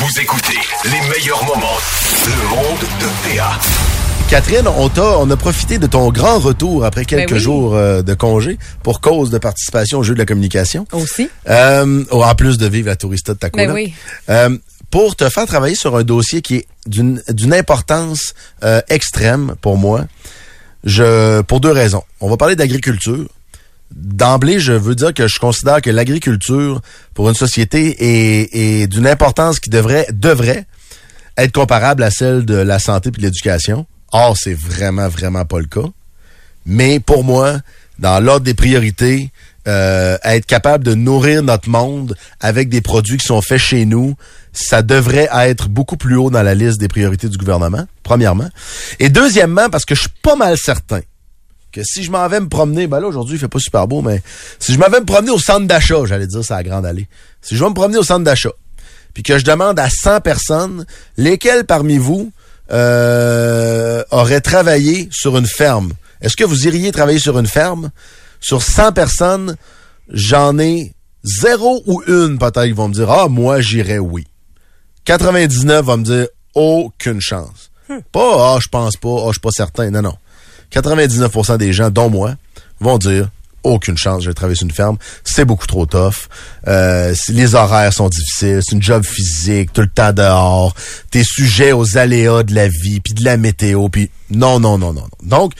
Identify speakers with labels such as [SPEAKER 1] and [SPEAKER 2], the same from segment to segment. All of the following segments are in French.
[SPEAKER 1] Vous écoutez les meilleurs moments. Le monde de PA.
[SPEAKER 2] Catherine, on, a profité de ton grand retour après quelques
[SPEAKER 3] Ben oui.
[SPEAKER 2] jours euh, de congé pour cause de participation au jeu de la communication.
[SPEAKER 3] Aussi.
[SPEAKER 2] Euh, oh, en plus de vivre la tourista de ta
[SPEAKER 3] Ben oui.
[SPEAKER 2] Euh, pour te faire travailler sur un dossier qui est d'une, d'une importance euh, extrême pour moi, je pour deux raisons. On va parler d'agriculture. D'emblée, je veux dire que je considère que l'agriculture pour une société est, est d'une importance qui devrait devrait être comparable à celle de la santé et de l'éducation. Or, c'est vraiment, vraiment pas le cas. Mais pour moi, dans l'ordre des priorités, euh, être capable de nourrir notre monde avec des produits qui sont faits chez nous, ça devrait être beaucoup plus haut dans la liste des priorités du gouvernement, premièrement. Et deuxièmement, parce que je suis pas mal certain que si je m'en vais me promener, ben là aujourd'hui il fait pas super beau, mais si je m'en vais me promener au centre d'achat, j'allais dire ça à grande allée. Si je vais me promener au centre d'achat, puis que je demande à 100 personnes, lesquelles parmi vous euh, auraient travaillé sur une ferme, est-ce que vous iriez travailler sur une ferme? Sur 100 personnes, j'en ai zéro ou une peut-être qui vont me dire, ah moi j'irais oui. 99 va me dire aucune chance. Pas ah je pense pas, ah je suis pas certain. Non non. 99% des gens dont moi vont dire aucune chance, je vais sur une ferme, c'est beaucoup trop tough. Euh, les horaires sont difficiles, c'est une job physique, tout le temps dehors, t'es sujet aux aléas de la vie, puis de la météo, puis non non non non. non. Donc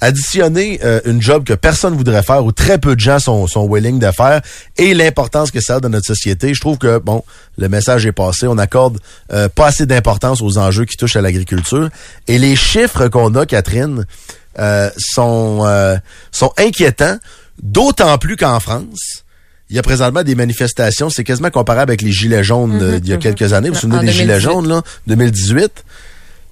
[SPEAKER 2] additionner euh, une job que personne voudrait faire ou très peu de gens sont, sont willing de faire et l'importance que ça a dans notre société, je trouve que, bon, le message est passé. On accorde euh, pas assez d'importance aux enjeux qui touchent à l'agriculture. Et les chiffres qu'on a, Catherine, euh, sont, euh, sont inquiétants, d'autant plus qu'en France, il y a présentement des manifestations, c'est quasiment comparable avec les Gilets jaunes d'il y a quelques années. Vous vous souvenez
[SPEAKER 3] En
[SPEAKER 2] des Gilets
[SPEAKER 3] 2018.
[SPEAKER 2] jaunes, là, 2018?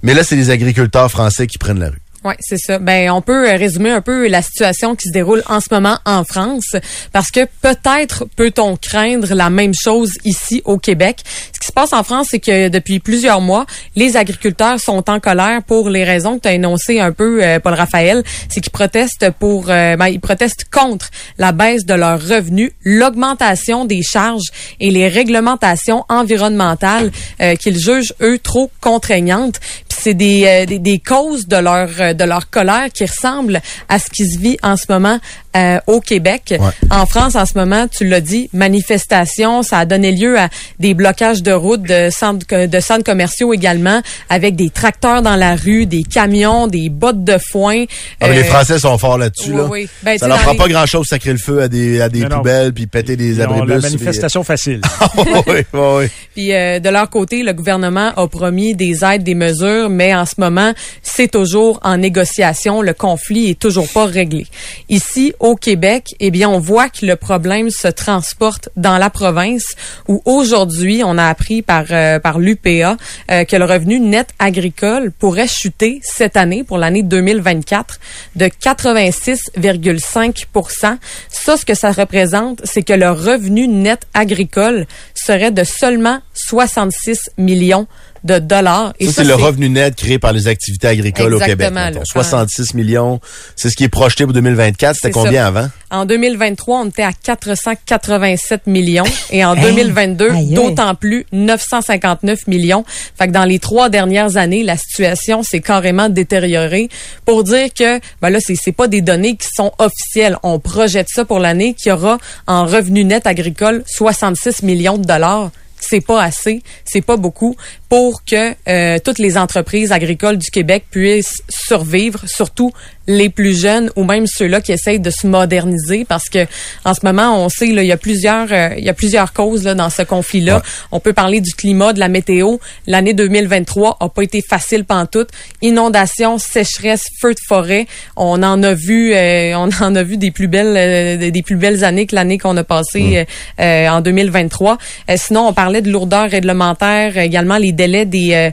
[SPEAKER 2] Mais là, c'est les agriculteurs français qui prennent la rue.
[SPEAKER 3] Oui, c'est ça. Ben, on peut euh, résumer un peu la situation qui se déroule en ce moment en France, parce que peut-être peut-on craindre la même chose ici au Québec. Ce qui se passe en France, c'est que depuis plusieurs mois, les agriculteurs sont en colère pour les raisons que tu as énoncées un peu, euh, Paul Raphaël. C'est qu'ils protestent pour, euh, ben, ils protestent contre la baisse de leurs revenus, l'augmentation des charges et les réglementations environnementales qu'ils jugent eux trop contraignantes. C'est des, euh, des, des causes de leur euh, de leur colère qui ressemblent à ce qui se vit en ce moment euh, au Québec.
[SPEAKER 2] Ouais.
[SPEAKER 3] En France, en ce moment, tu l'as dit, manifestations, ça a donné lieu à des blocages de routes, de centres, de centres commerciaux également, avec des tracteurs dans la rue, des camions, des bottes de foin.
[SPEAKER 2] Ah, mais les
[SPEAKER 3] Euh,
[SPEAKER 2] Français sont forts là-dessus.
[SPEAKER 3] oui,
[SPEAKER 2] là.
[SPEAKER 3] oui. Ben,
[SPEAKER 2] ça leur prend pas grand-chose sacrer le feu à des, à des
[SPEAKER 4] Non,
[SPEAKER 2] poubelles puis péter des abribus.
[SPEAKER 4] la manifestation facile.
[SPEAKER 2] oui, oui, oui.
[SPEAKER 3] Puis euh, de leur côté, le gouvernement a promis des aides, des mesures, mais en ce moment, c'est toujours en négociation. Le conflit est toujours pas réglé. Ici, au Québec, eh bien, on voit que le problème se transporte dans la province où aujourd'hui, on a appris par euh, par l'UPA euh, que le revenu net agricole pourrait chuter cette année pour l'année 2024 de 86,5% Ça, ce que ça représente, c'est que le revenu net agricole serait de seulement 66 millions de dollars.
[SPEAKER 2] Ça, c'est le revenu net créé par les activités agricoles au Québec.
[SPEAKER 3] Exactement,
[SPEAKER 2] mettons.
[SPEAKER 3] là.
[SPEAKER 2] 66 millions. C'est ce qui est projeté pour 2024. C'était
[SPEAKER 3] C'est
[SPEAKER 2] combien
[SPEAKER 3] ça.
[SPEAKER 2] avant?
[SPEAKER 3] En 2023, on était à 487 millions et en
[SPEAKER 5] Hey,
[SPEAKER 3] 2022,
[SPEAKER 5] aïe, aïe.
[SPEAKER 3] d'autant plus 959 millions. Fait que dans les trois dernières années, la situation s'est carrément détériorée pour dire que ben là c'est c'est pas des données qui sont officielles. On projette ça pour l'année qui aura en revenu net agricole 66 millions de dollars. C'est pas assez, c'est pas beaucoup pour que euh, toutes les entreprises agricoles du Québec puissent survivre, surtout les plus jeunes ou même ceux-là qui essayent de se moderniser parce que en ce moment on sait là, il y a plusieurs euh, il y a plusieurs causes là, dans ce conflit-là.
[SPEAKER 2] Ouais.
[SPEAKER 3] On peut parler du climat, de la météo. L'année 2023 a pas été facile pantoute. Inondations, sécheresse, feux de forêt. On en a vu euh, on en a vu des plus belles euh, des plus belles années que l'année qu'on a passée euh, en 2023. Euh, sinon on parlait de lourdeur réglementaire, également les délais des euh,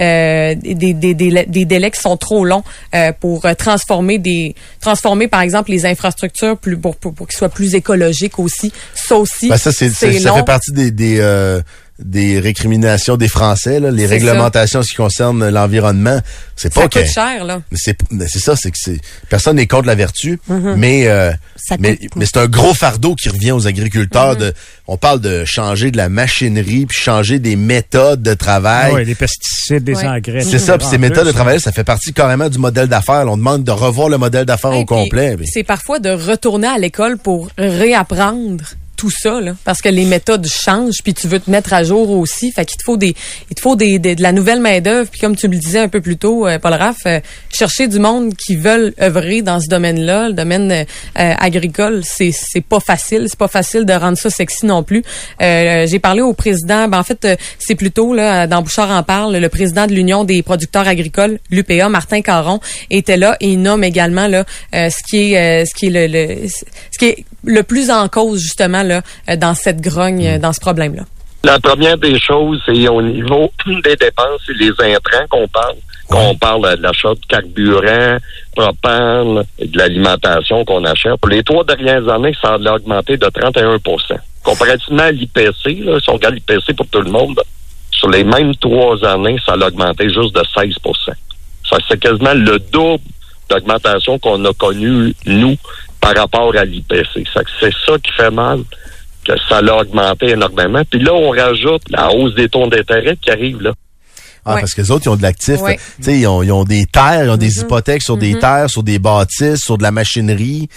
[SPEAKER 3] euh, des, des, des, délais- des délais qui sont trop longs euh, pour euh, transformer des transformer par exemple les infrastructures plus pour pour, pour qu'ils soient plus écologiques aussi. Ça aussi
[SPEAKER 2] Ben, ça, c'est, ça, fait partie des, des, euh, des récriminations des Français, là, les réglementations qui concernent l'environnement. C'est pas
[SPEAKER 3] Ça coûte cher, là.
[SPEAKER 2] mais c'est mais c'est ça, c'est que c'est personne n'est contre la vertu,
[SPEAKER 3] Mm-hmm.
[SPEAKER 2] mais euh,
[SPEAKER 4] Ça
[SPEAKER 2] mais, mais c'est un gros fardeau qui revient aux agriculteurs.
[SPEAKER 3] Mm-hmm.
[SPEAKER 2] de, on parle de changer de la machinerie, puis changer des méthodes de travail.
[SPEAKER 5] Oui, les pesticides, des
[SPEAKER 3] Ouais.
[SPEAKER 5] engrais.
[SPEAKER 2] C'est ça, puis ces méthodes de travail, ça fait partie carrément du modèle d'affaires. On demande de revoir le modèle d'affaires au complet.
[SPEAKER 3] C'est parfois de retourner à l'école pour réapprendre tout ça là. Parce que les méthodes changent puis tu veux te mettre à jour aussi. Fait qu'il te faut des il te faut des, des- de la nouvelle main d'œuvre puis comme tu le disais un peu plus tôt euh, Paul Raff euh, chercher du monde qui veulent œuvrer dans ce domaine-là le domaine euh, agricole c'est c'est pas facile. C'est pas facile de rendre ça sexy non plus. Euh, j'ai parlé au président ben en fait euh, c'est plutôt là dans Bouchard en parle le président de l'Union des producteurs agricoles l'UPA Martin Caron était là et il nomme également là euh, ce qui est ce qui est le, le- ce qui est le plus en cause justement là euh, dans cette grogne euh, dans ce problème là.
[SPEAKER 6] La première des choses, c'est au niveau des dépenses et les intrants qu'on parle. Qu'on parle de l'achat de carburant, propane, et de l'alimentation qu'on achète. Pour les trois dernières années, ça a augmenté de 31 Comparativement à l'IPC, là, si on regarde l'IPC pour tout le monde, sur les mêmes trois années, ça a augmenté juste de 16% Ça, c'est quasiment le double d'augmentation qu'on a connu, nous, par rapport à l'IPC. C'est ça qui fait mal que ça l'a augmenté énormément. Puis là, on rajoute la hausse des taux d'intérêt qui arrive là.
[SPEAKER 2] Ah,
[SPEAKER 3] Ouais.
[SPEAKER 2] parce que les autres, ils ont de l'actif.
[SPEAKER 3] Ouais.
[SPEAKER 2] Tu sais, ils ont, ils ont des terres, ils ont
[SPEAKER 3] Mm-hmm.
[SPEAKER 2] des hypothèques sur des terres, sur des bâtisses, sur de la machinerie.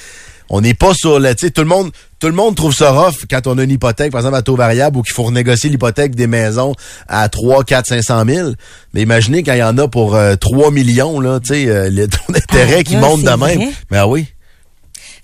[SPEAKER 2] On n'est pas sur le, tu sais, tout le monde, tout le monde trouve ça rough quand on a une hypothèque, par exemple, à taux variable ou qu'il faut renégocier l'hypothèque des maisons à 3, 4, 500 000. Mais imaginez quand il y en a pour euh, 3 millions, là, tu sais, euh, le taux d'intérêt
[SPEAKER 4] Ah,
[SPEAKER 2] qui
[SPEAKER 4] là,
[SPEAKER 2] monte de même. Mais ah oui.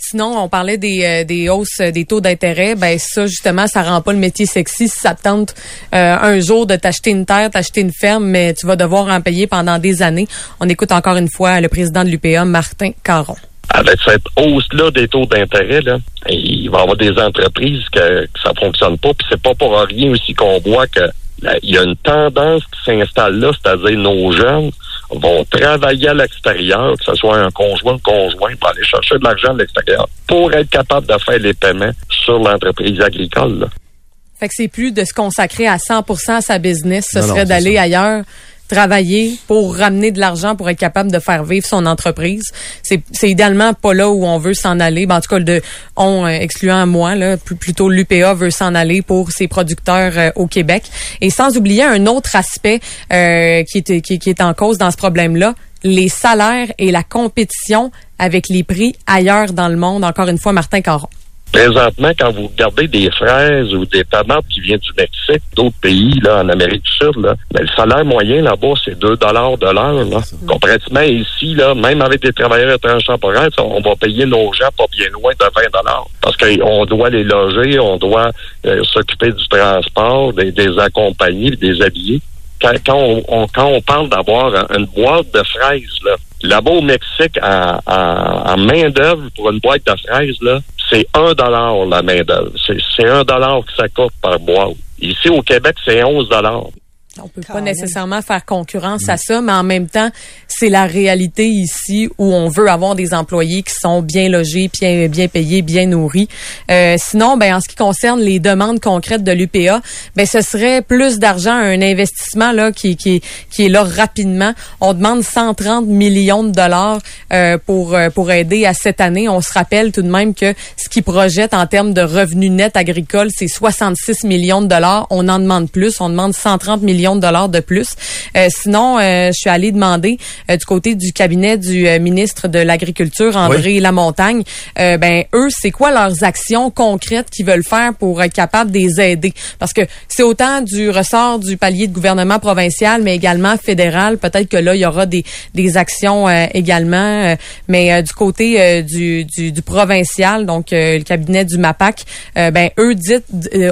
[SPEAKER 3] Sinon, on parlait des, euh, des hausses des taux d'intérêt. Ben ça, justement, ça rend pas le métier sexy si ça te tente euh, un jour de t'acheter une terre, t'acheter une ferme, mais tu vas devoir en payer pendant des années. On écoute encore une fois le président de l'UPA, Martin Caron.
[SPEAKER 6] Avec cette hausse-là des taux d'intérêt, il va y avoir des entreprises que, que ça fonctionne pas. Puis c'est pas pour rien aussi qu'on voit que là, il y a une tendance qui s'installe là, c'est-à-dire nos jeunes vont travailler à l'extérieur, que ce soit un conjoint, conjoint, pour aller chercher de l'argent à l'extérieur, pour être capable de faire les paiements sur l'entreprise agricole. là.
[SPEAKER 3] Fait que c'est plus de se consacrer à 100% à sa business, ce
[SPEAKER 2] Non,
[SPEAKER 3] serait d'aller ailleurs travailler pour ramener de l'argent pour être capable de faire vivre son entreprise. C'est c'est idéalement pas là où on veut s'en aller. Ben, en tout cas, de on euh, excluant moi là, plutôt l'UPA veut s'en aller pour ses producteurs euh, au Québec. Et sans oublier un autre aspect euh, qui est qui, qui est en cause dans ce problème-là, les salaires et la compétition avec les prix ailleurs dans le monde. Encore une fois, Martin Caron.
[SPEAKER 6] Présentement, quand vous regardez des fraises ou des tomates qui viennent du Mexique, d'autres pays, là, en Amérique du Sud, là, ben, le salaire moyen là-bas, c'est 2 dollars de l'heure. Là. Comparativement ici, là, même avec des travailleurs étrangers temporaires, on va payer nos gens pas bien loin de 20 dollars. Parce qu'on doit les loger, on doit euh, s'occuper du transport, des, des accompagner, des habiller. Quand, quand on, on- quand on parle d'avoir un- une boîte de fraises, là, là-bas au Mexique, en, en- en main-d'œuvre pour une boîte de fraises, là, c'est un dollar la main-d'œuvre. C'est, c'est un dollar que ça coûte par boîte. Ici au Québec, c'est 11 dollars.
[SPEAKER 3] On peut
[SPEAKER 4] Quand
[SPEAKER 3] pas
[SPEAKER 4] même.
[SPEAKER 3] nécessairement faire concurrence à ça, mais en même temps, c'est la réalité ici où on veut avoir des employés qui sont bien logés, bien, bien payés, bien nourris. Euh, sinon, ben en ce qui concerne les demandes concrètes de l'UPA, ben ce serait plus d'argent, un investissement là qui, qui, qui est là rapidement. On demande 130 millions de dollars euh, pour euh, pour aider à cette année. On se rappelle tout de même que ce qu'ils projettent en termes de revenus nets agricoles, c'est 66 millions de dollars. On en demande plus. On demande 130 millions de dollars de plus. Euh, sinon, euh, je suis allée demander euh, du côté du cabinet du euh, ministre de l'Agriculture, André Lamontagne, euh, ben eux, c'est quoi leurs actions concrètes qu'ils veulent faire pour être capables de les aider? Parce que c'est autant du ressort du palier de gouvernement provincial, mais également fédéral. Peut-être que là, il y aura des, des actions également. mais du côté du, du, du provincial, donc le cabinet du MAPAC, ben eux dit,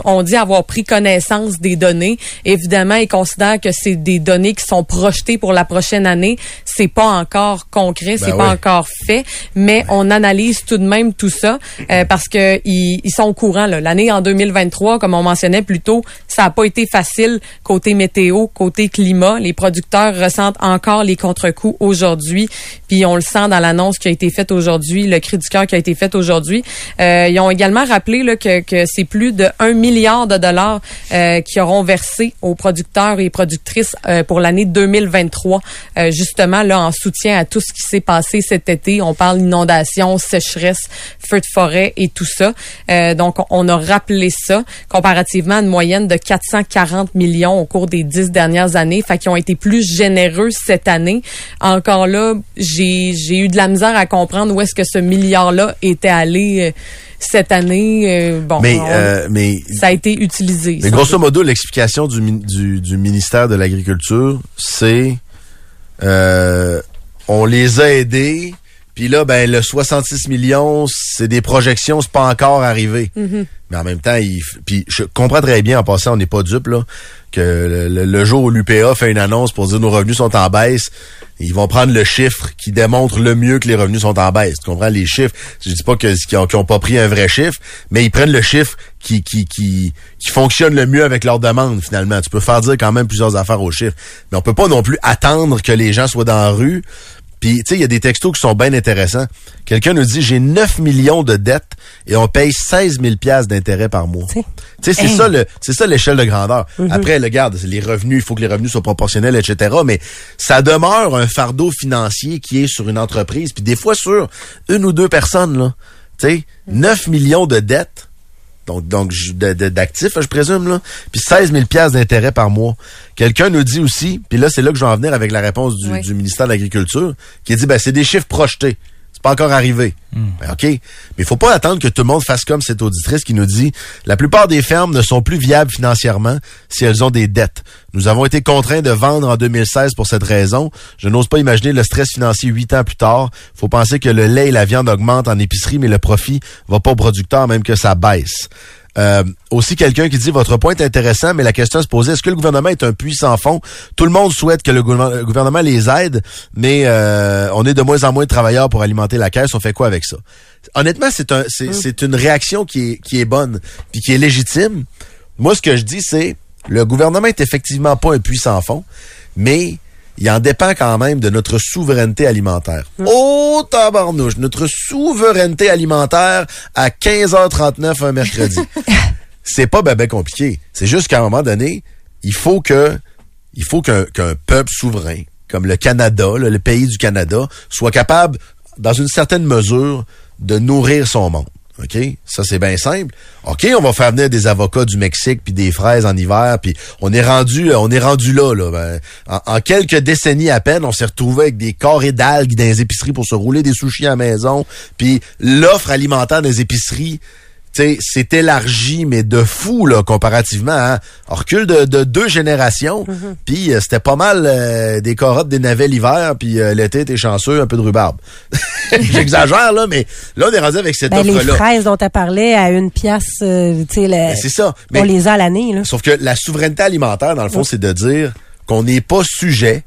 [SPEAKER 3] on dit avoir pris connaissance des données. Évidemment, ils considère que c'est des données qui sont projetées pour la prochaine année. C'est pas encore concret, c'est
[SPEAKER 2] Ben
[SPEAKER 3] pas
[SPEAKER 2] oui.
[SPEAKER 3] encore fait, mais on analyse tout de même tout ça euh, parce que ils, ils sont au courant. là. L'année en 2023, comme on mentionnait plus tôt, ça a pas été facile côté météo, côté climat. Les producteurs ressentent encore les contre-coups aujourd'hui, puis on le sent dans l'annonce qui a été faite aujourd'hui, le cri du cœur qui a été fait aujourd'hui. Euh, ils ont également rappelé là, que, que c'est plus de 1 milliard de dollars euh, qui auront versé aux producteurs et productrices euh, pour l'année 2023, euh, justement là en soutien à tout ce qui s'est passé cet été. On parle inondation, sécheresse, feux de forêt et tout ça. Euh, donc on a rappelé ça comparativement à une moyenne de 440 millions au cours des dix dernières années, fait qu'ils ont été plus généreux cette année. Encore là, j'ai j'ai eu de la misère à comprendre où est-ce que ce milliard-là était allé. euh, cette année, euh, bon,
[SPEAKER 2] Mais,
[SPEAKER 3] on-
[SPEAKER 2] euh, mais,
[SPEAKER 3] ça a été utilisé.
[SPEAKER 2] mais grosso modo, l'explication du, min- du, du ministère de l'Agriculture, c'est euh, on les a aidés, puis là, ben le 66 millions, c'est des projections, c'est pas encore arrivé. Mais en même temps, il, puis je comprends très bien en passant, on n'est pas dupe là, que le, jour où l'UPA fait une annonce pour dire nos revenus sont en baisse, ils vont prendre le chiffre qui démontre le mieux que les revenus sont en baisse. Tu comprends? Les chiffres Je dis pas que qu'ils ont, ont pas pris un vrai chiffre, mais ils prennent le chiffre qui qui qui qui fonctionne le mieux avec leur demande finalement. Tu peux faire dire quand même plusieurs affaires aux chiffres, mais on peut pas non plus attendre que les gens soient dans la rue puis, tu sais, il y a des textos qui sont bien intéressants. Quelqu'un nous dit, j'ai 9 millions de dettes et on paye 16 000 piastres d'intérêt par mois. Tu sais, c'est
[SPEAKER 4] Hey.
[SPEAKER 2] ça le, c'est ça l'échelle de grandeur. Après, le garde, les revenus, il faut que les revenus soient proportionnels, etc. Mais ça demeure un fardeau financier qui est sur une entreprise, puis des fois sur une ou deux personnes, là. Tu sais, 9 millions de dettes donc, donc d'actifs, je présume, là. Puis 16 000 piastres d'intérêt par mois. Quelqu'un nous dit aussi, puis là, c'est là que je vais en venir avec la réponse du,
[SPEAKER 3] Oui.
[SPEAKER 2] du ministère de l'Agriculture, qui dit, ben, c'est des chiffres projetés. Pas encore arrivé. Ben, OK? Mais il faut pas attendre que tout le monde fasse comme cette auditrice qui nous dit, la plupart des fermes ne sont plus viables financièrement si elles ont des dettes. Nous avons été contraints de vendre en 2016 pour cette raison. Je n'ose pas imaginer le stress financier huit ans plus tard. Faut penser que le lait et la viande augmentent en épicerie, mais le profit va pas au producteur, même que ça baisse. Euh, aussi quelqu'un qui dit votre point est intéressant, mais la question se posait est-ce que le gouvernement est un puits sans fond? Tout le monde souhaite que le, gouvernement- le gouvernement les aide, mais euh, on est de moins en moins de travailleurs pour alimenter la caisse. On fait quoi avec ça? Honnêtement, c'est un, c'est, c'est une réaction qui est, qui est bonne puis qui est légitime. Moi, ce que je dis, c'est le gouvernement est effectivement pas un puits sans fond, mais il en dépend quand même de notre souveraineté alimentaire. Oh tabarnouche, notre souveraineté alimentaire à 15h39 un mercredi. c'est pas ben, ben compliqué. C'est juste qu'à un moment donné, il faut que il faut qu'un peuple souverain, comme le Canada, là, le pays du Canada, soit capable, dans une certaine mesure, de nourrir son monde. OK? Ça, c'est bien simple. OK, on va faire venir des avocats du Mexique puis des fraises en hiver, puis on est rendu on est rendu là. là. Ben, en, quelques décennies à peine, on s'est retrouvé avec des carrés d'algues dans les épiceries pour se rouler des sushis à la maison. Puis l'offre alimentaire des épiceries c'est élargi, mais de fou, là, comparativement. Hein? On recule de, de deux générations, puis euh, c'était pas mal euh, des carottes, des navets l'hiver, puis euh, l'été, t'es chanceux, un peu de rhubarbe. J'exagère, là, mais là, on est rendu avec cette
[SPEAKER 4] Ben, les
[SPEAKER 2] offre-là.
[SPEAKER 4] fraises dont tu parlé à une pièce, euh, tu sais, le-
[SPEAKER 2] Ben, c'est ça.
[SPEAKER 4] on
[SPEAKER 2] Mais,
[SPEAKER 4] les a à l'année, là.
[SPEAKER 2] sauf que la souveraineté alimentaire, dans le fond, c'est de dire qu'on n'est pas sujet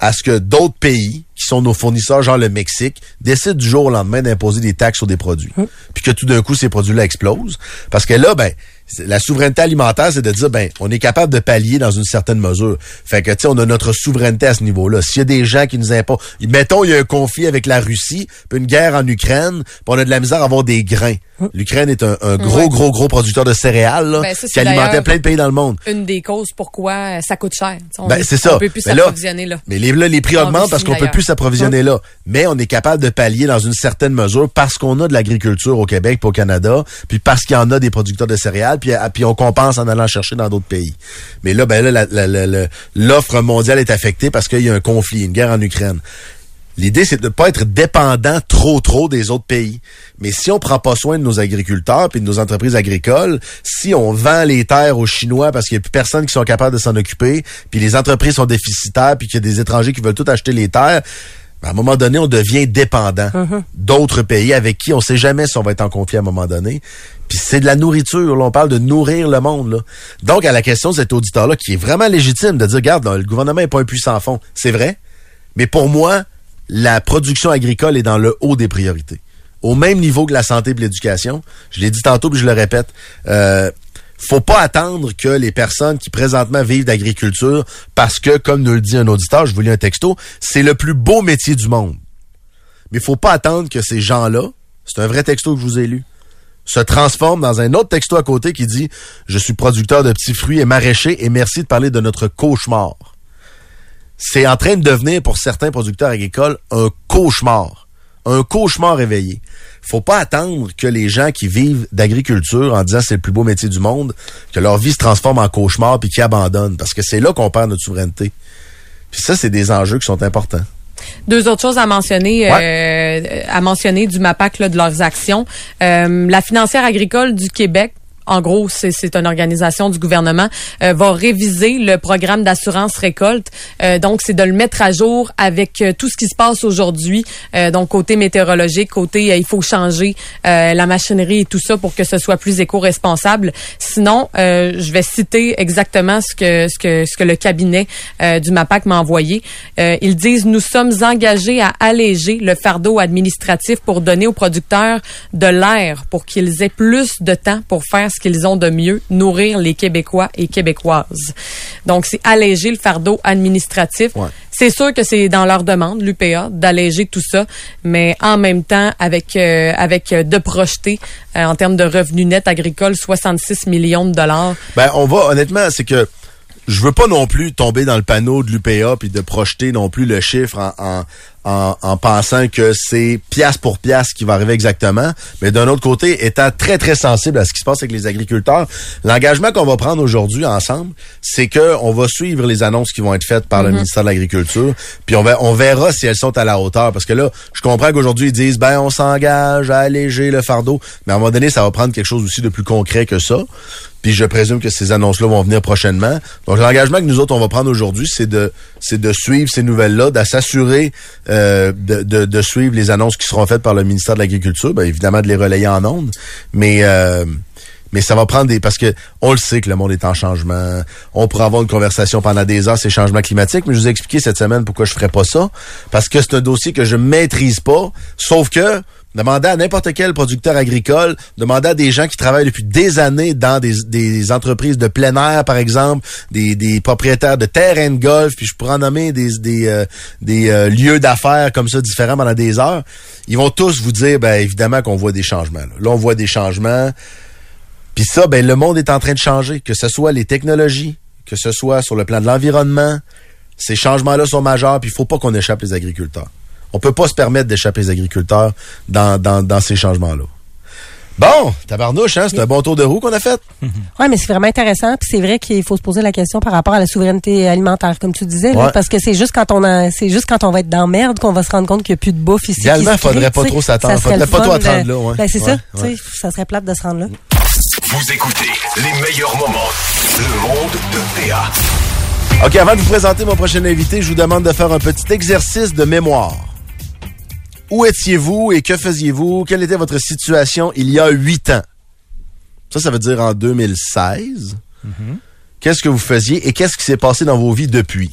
[SPEAKER 2] à ce que d'autres pays, qui sont nos fournisseurs, genre le Mexique, décident du jour au lendemain d'imposer des taxes sur des produits. Puis que tout d'un coup, ces produits-là explosent. Parce que là, ben, la souveraineté alimentaire, c'est de dire, ben, on est capable de pallier dans une certaine mesure. Fait que, tu sais, on a notre souveraineté à ce niveau-là. S'il y a des gens qui nous imposent, mettons, il y a un conflit avec la Russie, puis une guerre en Ukraine, puis on a de la misère à avoir des grains. L'Ukraine est un, un gros,
[SPEAKER 3] Ouais.
[SPEAKER 2] gros, gros producteur de céréales, là,
[SPEAKER 3] Ben, ça,
[SPEAKER 2] qui alimentait plein de pays dans le monde.
[SPEAKER 3] Une des causes pourquoi ça coûte cher. On,
[SPEAKER 2] Ben, c'est ça.
[SPEAKER 3] On peut plus
[SPEAKER 2] là-
[SPEAKER 3] s'approvisionner là.
[SPEAKER 2] Mais les, là, les prix
[SPEAKER 3] En
[SPEAKER 2] augmentent parce qu'on peut plus s'approvisionner là. Mais on est capable de pallier dans une certaine mesure parce qu'on a de l'agriculture au Québec puis au Canada, puis parce qu'il y en a des producteurs de céréales, puis, à- puis on compense en allant chercher dans d'autres pays. Mais là, ben là, l'offre mondiale est affectée parce qu'il y a un conflit, une guerre en Ukraine. L'idée, c'est de ne pas être dépendant trop, trop des autres pays. Mais si on prend pas soin de nos agriculteurs puis de nos entreprises agricoles, si on vend les terres aux Chinois parce qu'il n'y a plus personne qui sont capables de s'en occuper, puis les entreprises sont déficitaires, puis qu'il y a des étrangers qui veulent tout acheter les terres, ben, à un moment donné, on devient dépendant d'autres pays avec qui on sait jamais si on va être en conflit à un moment donné. Puis c'est de la nourriture, là, on parle de nourrir le monde. Là. Donc, à la question de cet auditeur-là, qui est vraiment légitime de dire, regarde, le gouvernement n'est pas un puissant fond. C'est vrai. Mais pour moi, la production agricole est dans le haut des priorités. Au même niveau que la santé et l'éducation. Je l'ai dit tantôt, puis je le répète. Euh, faut pas attendre que les personnes qui présentement vivent d'agriculture, parce que, comme nous le dit un auditeur, je vous lis un texto, c'est le plus beau métier du monde. Mais il faut pas attendre que ces gens-là, c'est un vrai texto que je vous ai lu, se transforment dans un autre texto à côté qui dit Je suis producteur de petits fruits et maraîcher et merci de parler de notre cauchemar. C'est en train de devenir pour certains producteurs agricoles un cauchemar. Un cauchemar réveillé. Faut pas attendre que les gens qui vivent d'agriculture en disant c'est le plus beau métier du monde, que leur vie se transforme en cauchemar puis qu'ils abandonnent parce que c'est là qu'on perd notre souveraineté. Puis ça, c'est des enjeux qui sont importants.
[SPEAKER 3] Deux autres choses à mentionner, euh, à mentionner du MAPAC là, de leurs actions. Euh, la financière agricole du Québec en gros, c'est une organisation du gouvernement, euh, va réviser le programme d'assurance récolte. Euh, donc, c'est de le mettre à jour avec euh, tout ce qui se passe aujourd'hui. donc, côté météorologique, côté il faut changer la machinerie et tout ça pour que ce soit plus éco-responsable. Sinon, je vais citer exactement ce que ce que ce que le cabinet du MAPAC m'a envoyé. ils disent nous sommes engagés à alléger le fardeau administratif pour donner aux producteurs de l'air pour qu'ils aient plus de temps pour faire qu'ils ont de mieux, nourrir les Québécois et Québécoises. Donc, c'est alléger le fardeau administratif. C'est sûr que c'est dans leur demande, l'UPA, d'alléger tout ça, mais en même temps, avec euh, avec euh, de projeter euh, en termes de revenus nets agricoles 66 millions de dollars.
[SPEAKER 2] Ben, on va honnêtement, c'est que je veux pas non plus tomber dans le panneau de l'UPA puis de projeter non plus le chiffre en, en, en, pensant que c'est pièce pour pièce qui va arriver exactement. Mais d'un autre côté, étant très, très sensible à ce qui se passe avec les agriculteurs, l'engagement qu'on va prendre aujourd'hui ensemble, c'est que on va suivre les annonces qui vont être faites par le mhm. ministère de l'Agriculture, puis on, va, on verra si elles sont à la hauteur. Parce que là, je comprends qu'aujourd'hui, ils disent, ben, on s'engage à alléger le fardeau. Mais à un moment donné, ça va prendre quelque chose aussi de plus concret que ça. Puis je présume que ces annonces-là vont venir prochainement. Donc l'engagement que nous autres on va prendre aujourd'hui, c'est de c'est de suivre ces nouvelles-là, de s'assurer euh, de, de, de, suivre les annonces qui seront faites par le ministère de l'Agriculture, bien évidemment de les relayer en ondes, mais euh, mais ça va prendre des parce que on le sait que le monde est en changement. On pourra avoir une conversation pendant des heures ces changements climatiques, mais je vous ai expliqué cette semaine pourquoi je ferais pas ça parce que c'est un dossier que je maîtrise pas, sauf que Demandez à n'importe quel producteur agricole, demandez à des gens qui travaillent depuis des années dans des, des entreprises de plein air, par exemple, des, des propriétaires de terrains de golf, puis je pourrais en nommer des, des, euh, des euh, lieux d'affaires comme ça différents pendant des heures. Ils vont tous vous dire, ben évidemment qu'on voit des changements. Là. on voit des changements. Puis ça, ben le monde est en train de changer, que ce soit les technologies, que ce soit sur le plan de l'environnement. Ces changements-là sont majeurs, puis il faut pas qu'on échappe les agriculteurs. On peut pas se permettre d'échapper les agriculteurs dans, dans, dans ces changements-là. Bon, tabarnouche, hein, c'est un bon tour de roue qu'on a fait.
[SPEAKER 4] Oui, mais c'est vraiment intéressant. Puis c'est vrai qu'il faut se poser la question par rapport à la souveraineté alimentaire, comme tu disais, parce que c'est juste quand on a, c'est juste quand on va être dans merde qu'on va se rendre compte qu'il n'y a plus de bouffe ici.
[SPEAKER 2] Idéalement, il faudrait pas trop s'attendre. Faudrait pas trop attendre là. Ouais.
[SPEAKER 4] Ben, c'est ça. Ça serait plate de se rendre là.
[SPEAKER 1] Vous écoutez les meilleurs moments. Le monde de PA.
[SPEAKER 2] OK, avant de vous présenter mon prochain invité, je vous demande de faire un petit exercice de mémoire. Où étiez-vous et que faisiez-vous? Quelle était votre situation il y a huit ans? Ça, ça veut dire en 2016. Mm-hmm. Qu'est-ce que vous faisiez et qu'est-ce qui s'est passé dans vos vies depuis?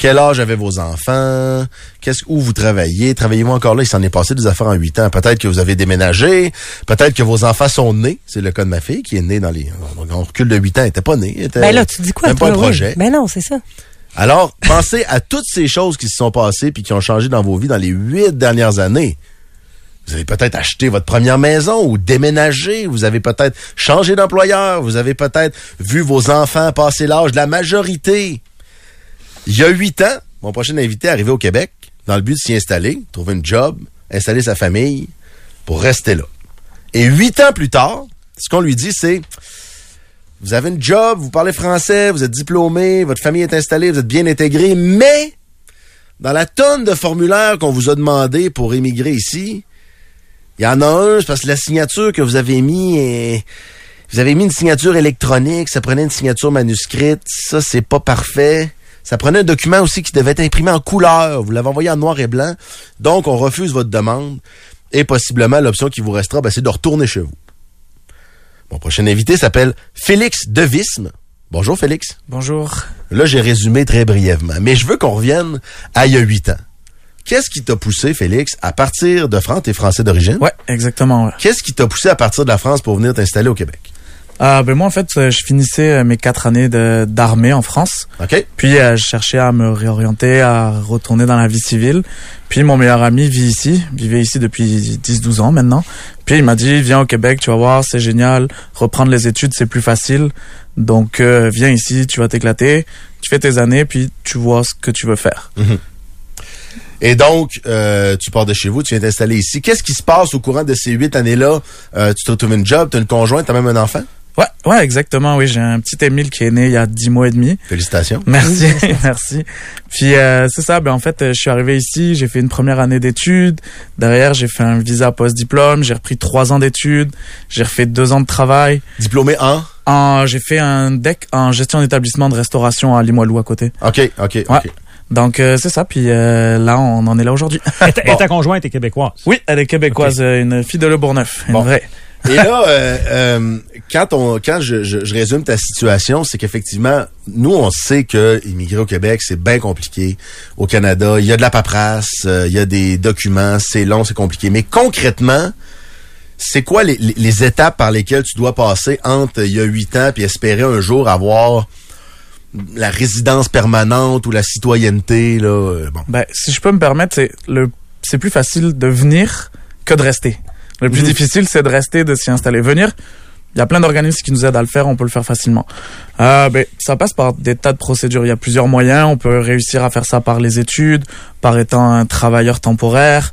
[SPEAKER 2] Quel âge avaient vos enfants? Qu'est-ce où vous travaillez? Travaillez-vous encore là? Il s'en est passé des affaires en huit ans. Peut-être que vous avez déménagé. Peut-être que vos enfants sont nés. C'est le cas de ma fille qui est née dans les. On recule de huit ans. Elle n'était pas née. était,
[SPEAKER 4] ben là, tu dis quoi?
[SPEAKER 2] Même pas un projet.
[SPEAKER 4] Ben non, c'est ça.
[SPEAKER 2] Alors, pensez à toutes ces choses qui se sont passées puis qui ont changé dans vos vies dans les huit dernières années. Vous avez peut-être acheté votre première maison ou déménagé. Vous avez peut-être changé d'employeur. Vous avez peut-être vu vos enfants passer l'âge de la majorité. Il y a huit ans, mon prochain invité est arrivé au Québec dans le but de s'y installer, trouver un job, installer sa famille pour rester là. Et huit ans plus tard, ce qu'on lui dit, c'est vous avez une job, vous parlez français, vous êtes diplômé, votre famille est installée, vous êtes bien intégré, mais dans la tonne de formulaires qu'on vous a demandé pour émigrer ici, il y en a un, c'est parce que la signature que vous avez mis. Vous avez mis une signature électronique, ça prenait une signature manuscrite, ça c'est pas parfait. Ça prenait un document aussi qui devait être imprimé en couleur. Vous l'avez envoyé en noir et blanc. Donc, on refuse votre demande. Et possiblement, l'option qui vous restera, ben, c'est de retourner chez vous. Mon prochain invité s'appelle Félix Devisme. Bonjour Félix.
[SPEAKER 5] Bonjour.
[SPEAKER 2] Là, j'ai résumé très brièvement, mais je veux qu'on revienne à il y a huit ans. Qu'est-ce qui t'a poussé, Félix, à partir de France? T'es français d'origine?
[SPEAKER 5] Ouais, exactement. ouais.
[SPEAKER 2] Qu'est-ce qui t'a poussé à partir de la France pour venir t'installer au Québec?
[SPEAKER 5] Ah, ben moi, en fait, euh, je finissais euh, mes quatre années d'armée en France.
[SPEAKER 2] OK?
[SPEAKER 5] Puis, euh, je cherchais à me réorienter, à retourner dans la vie civile. Puis, mon meilleur ami vit ici, vivait ici depuis 10-12 ans maintenant. Puis, il m'a dit, viens au Québec, tu vas voir, c'est génial. Reprendre les études, c'est plus facile. Donc, euh, viens ici, tu vas t'éclater. Tu fais tes années, puis tu vois ce que tu veux faire.
[SPEAKER 2] Et donc, euh, tu pars de chez vous, tu viens t'installer ici. Qu'est-ce qui se passe au courant de ces huit années-là? Euh, tu te retrouves une job, tu as une conjointe, tu as même un enfant?
[SPEAKER 5] Ouais, ouais, exactement, oui. J'ai un petit Émile qui est né il y a 10 mois et demi.
[SPEAKER 2] Félicitations.
[SPEAKER 5] Merci, merci. Puis euh, c'est ça, ben en fait, euh, je suis arrivé ici, j'ai fait une première année d'études. Derrière, j'ai fait un visa post-diplôme, j'ai repris trois ans d'études, j'ai refait deux ans de travail.
[SPEAKER 2] Diplômé en?
[SPEAKER 5] En, j'ai fait un DEC en gestion d'établissement de restauration à Limoilou à côté.
[SPEAKER 2] OK, OK, OK.
[SPEAKER 5] Ouais. Donc euh, c'est ça, puis euh, là, on en est là aujourd'hui.
[SPEAKER 7] Et ta, et ta conjointe est québécoise.
[SPEAKER 5] oui, elle est québécoise, euh, une fille de Le Bourgneuf, une
[SPEAKER 2] Bon.
[SPEAKER 5] vraie.
[SPEAKER 2] Et là, euh, euh, quand on, quand je, je, je résume ta situation, c'est qu'effectivement, nous, on sait que immigrer au Québec, c'est bien compliqué. Au Canada, il y a de la paperasse, euh, il y a des documents, c'est long, c'est compliqué. Mais concrètement, c'est quoi les, les- les étapes par lesquelles tu dois passer entre il y a huit ans puis espérer un jour avoir la résidence permanente ou la citoyenneté là euh, bon
[SPEAKER 5] Ben, si je peux me permettre, c'est le, c'est plus facile de venir que de rester. Le plus
[SPEAKER 2] Mhm.
[SPEAKER 5] difficile, c'est de rester, de s'y installer. Venir, il y a plein d'organismes qui nous aident à le faire, on peut le faire facilement. Euh, ben, ça passe par des tas de procédures. Il y a plusieurs moyens. On peut réussir à faire ça par les études, par étant un travailleur temporaire,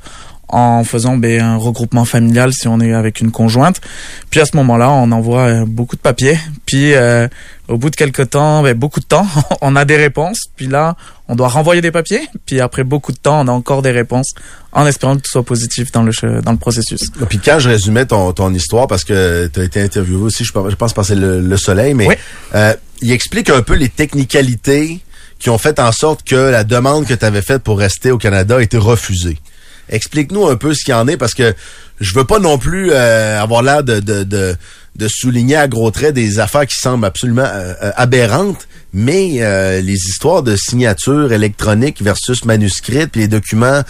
[SPEAKER 5] en faisant ben, un regroupement familial si on est avec une conjointe. Puis à ce moment-là, on envoie euh, beaucoup de papiers. Puis euh, au bout de quelques temps, ben, beaucoup de temps, on a des réponses. Puis là, on doit renvoyer des papiers. Puis après beaucoup de temps, on a encore des réponses en espérant que tout soit positif dans le dans le processus.
[SPEAKER 2] Puis quand je résumais ton, ton histoire, parce que tu as été interviewé aussi, je pense, passer le, le soleil, mais
[SPEAKER 5] Oui.
[SPEAKER 2] euh, il explique un peu les technicalités qui ont fait en sorte que la demande que tu avais faite pour rester au Canada a été refusée. Explique-nous un peu ce qu'il en est, parce que je veux pas non plus euh, avoir l'air de, de, de, de souligner à gros traits des affaires qui semblent absolument euh, euh, aberrantes, mais les histoires de signature électronique versus manuscrite, puis les documents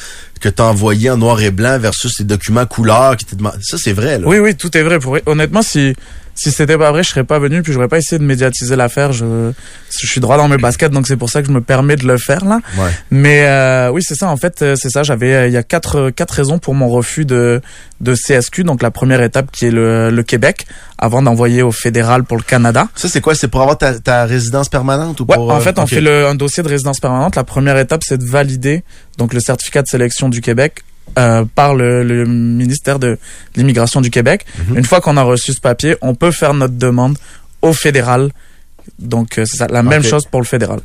[SPEAKER 2] que tu envoyés en noir et blanc versus les documents couleur qui te. Ça, c'est vrai, là.
[SPEAKER 5] Oui, oui, tout est vrai. Honnêtement, si si c'était pas vrai, je serais pas venu, puis j'aurais pas essayé de médiatiser l'affaire. Je, je suis droit dans mes baskets, donc c'est pour ça que je me permets de le faire là.
[SPEAKER 2] Ouais.
[SPEAKER 5] Mais euh, oui, c'est ça. En fait, euh, c'est ça. J'avais, euh, il y a quatre quatre raisons pour mon refus de de CSQ. Donc la première étape qui est le, le Québec, avant d'envoyer au fédéral pour le Canada.
[SPEAKER 2] Ça, c'est quoi? C'est pour avoir ta, ta résidence permanente ou
[SPEAKER 5] Ouais,
[SPEAKER 2] pour...
[SPEAKER 5] en
[SPEAKER 2] euh,
[SPEAKER 5] fait, on fait le, un dossier de résidence permanente. La première étape, c'est de valider donc le certificat de sélection du Québec euh, par le, le ministère de l'immigration du Québec.
[SPEAKER 2] Mhm.
[SPEAKER 5] Une fois qu'on a reçu ce papier, on peut faire notre demande au fédéral. Donc, euh, c'est ça, la même chose pour le fédéral.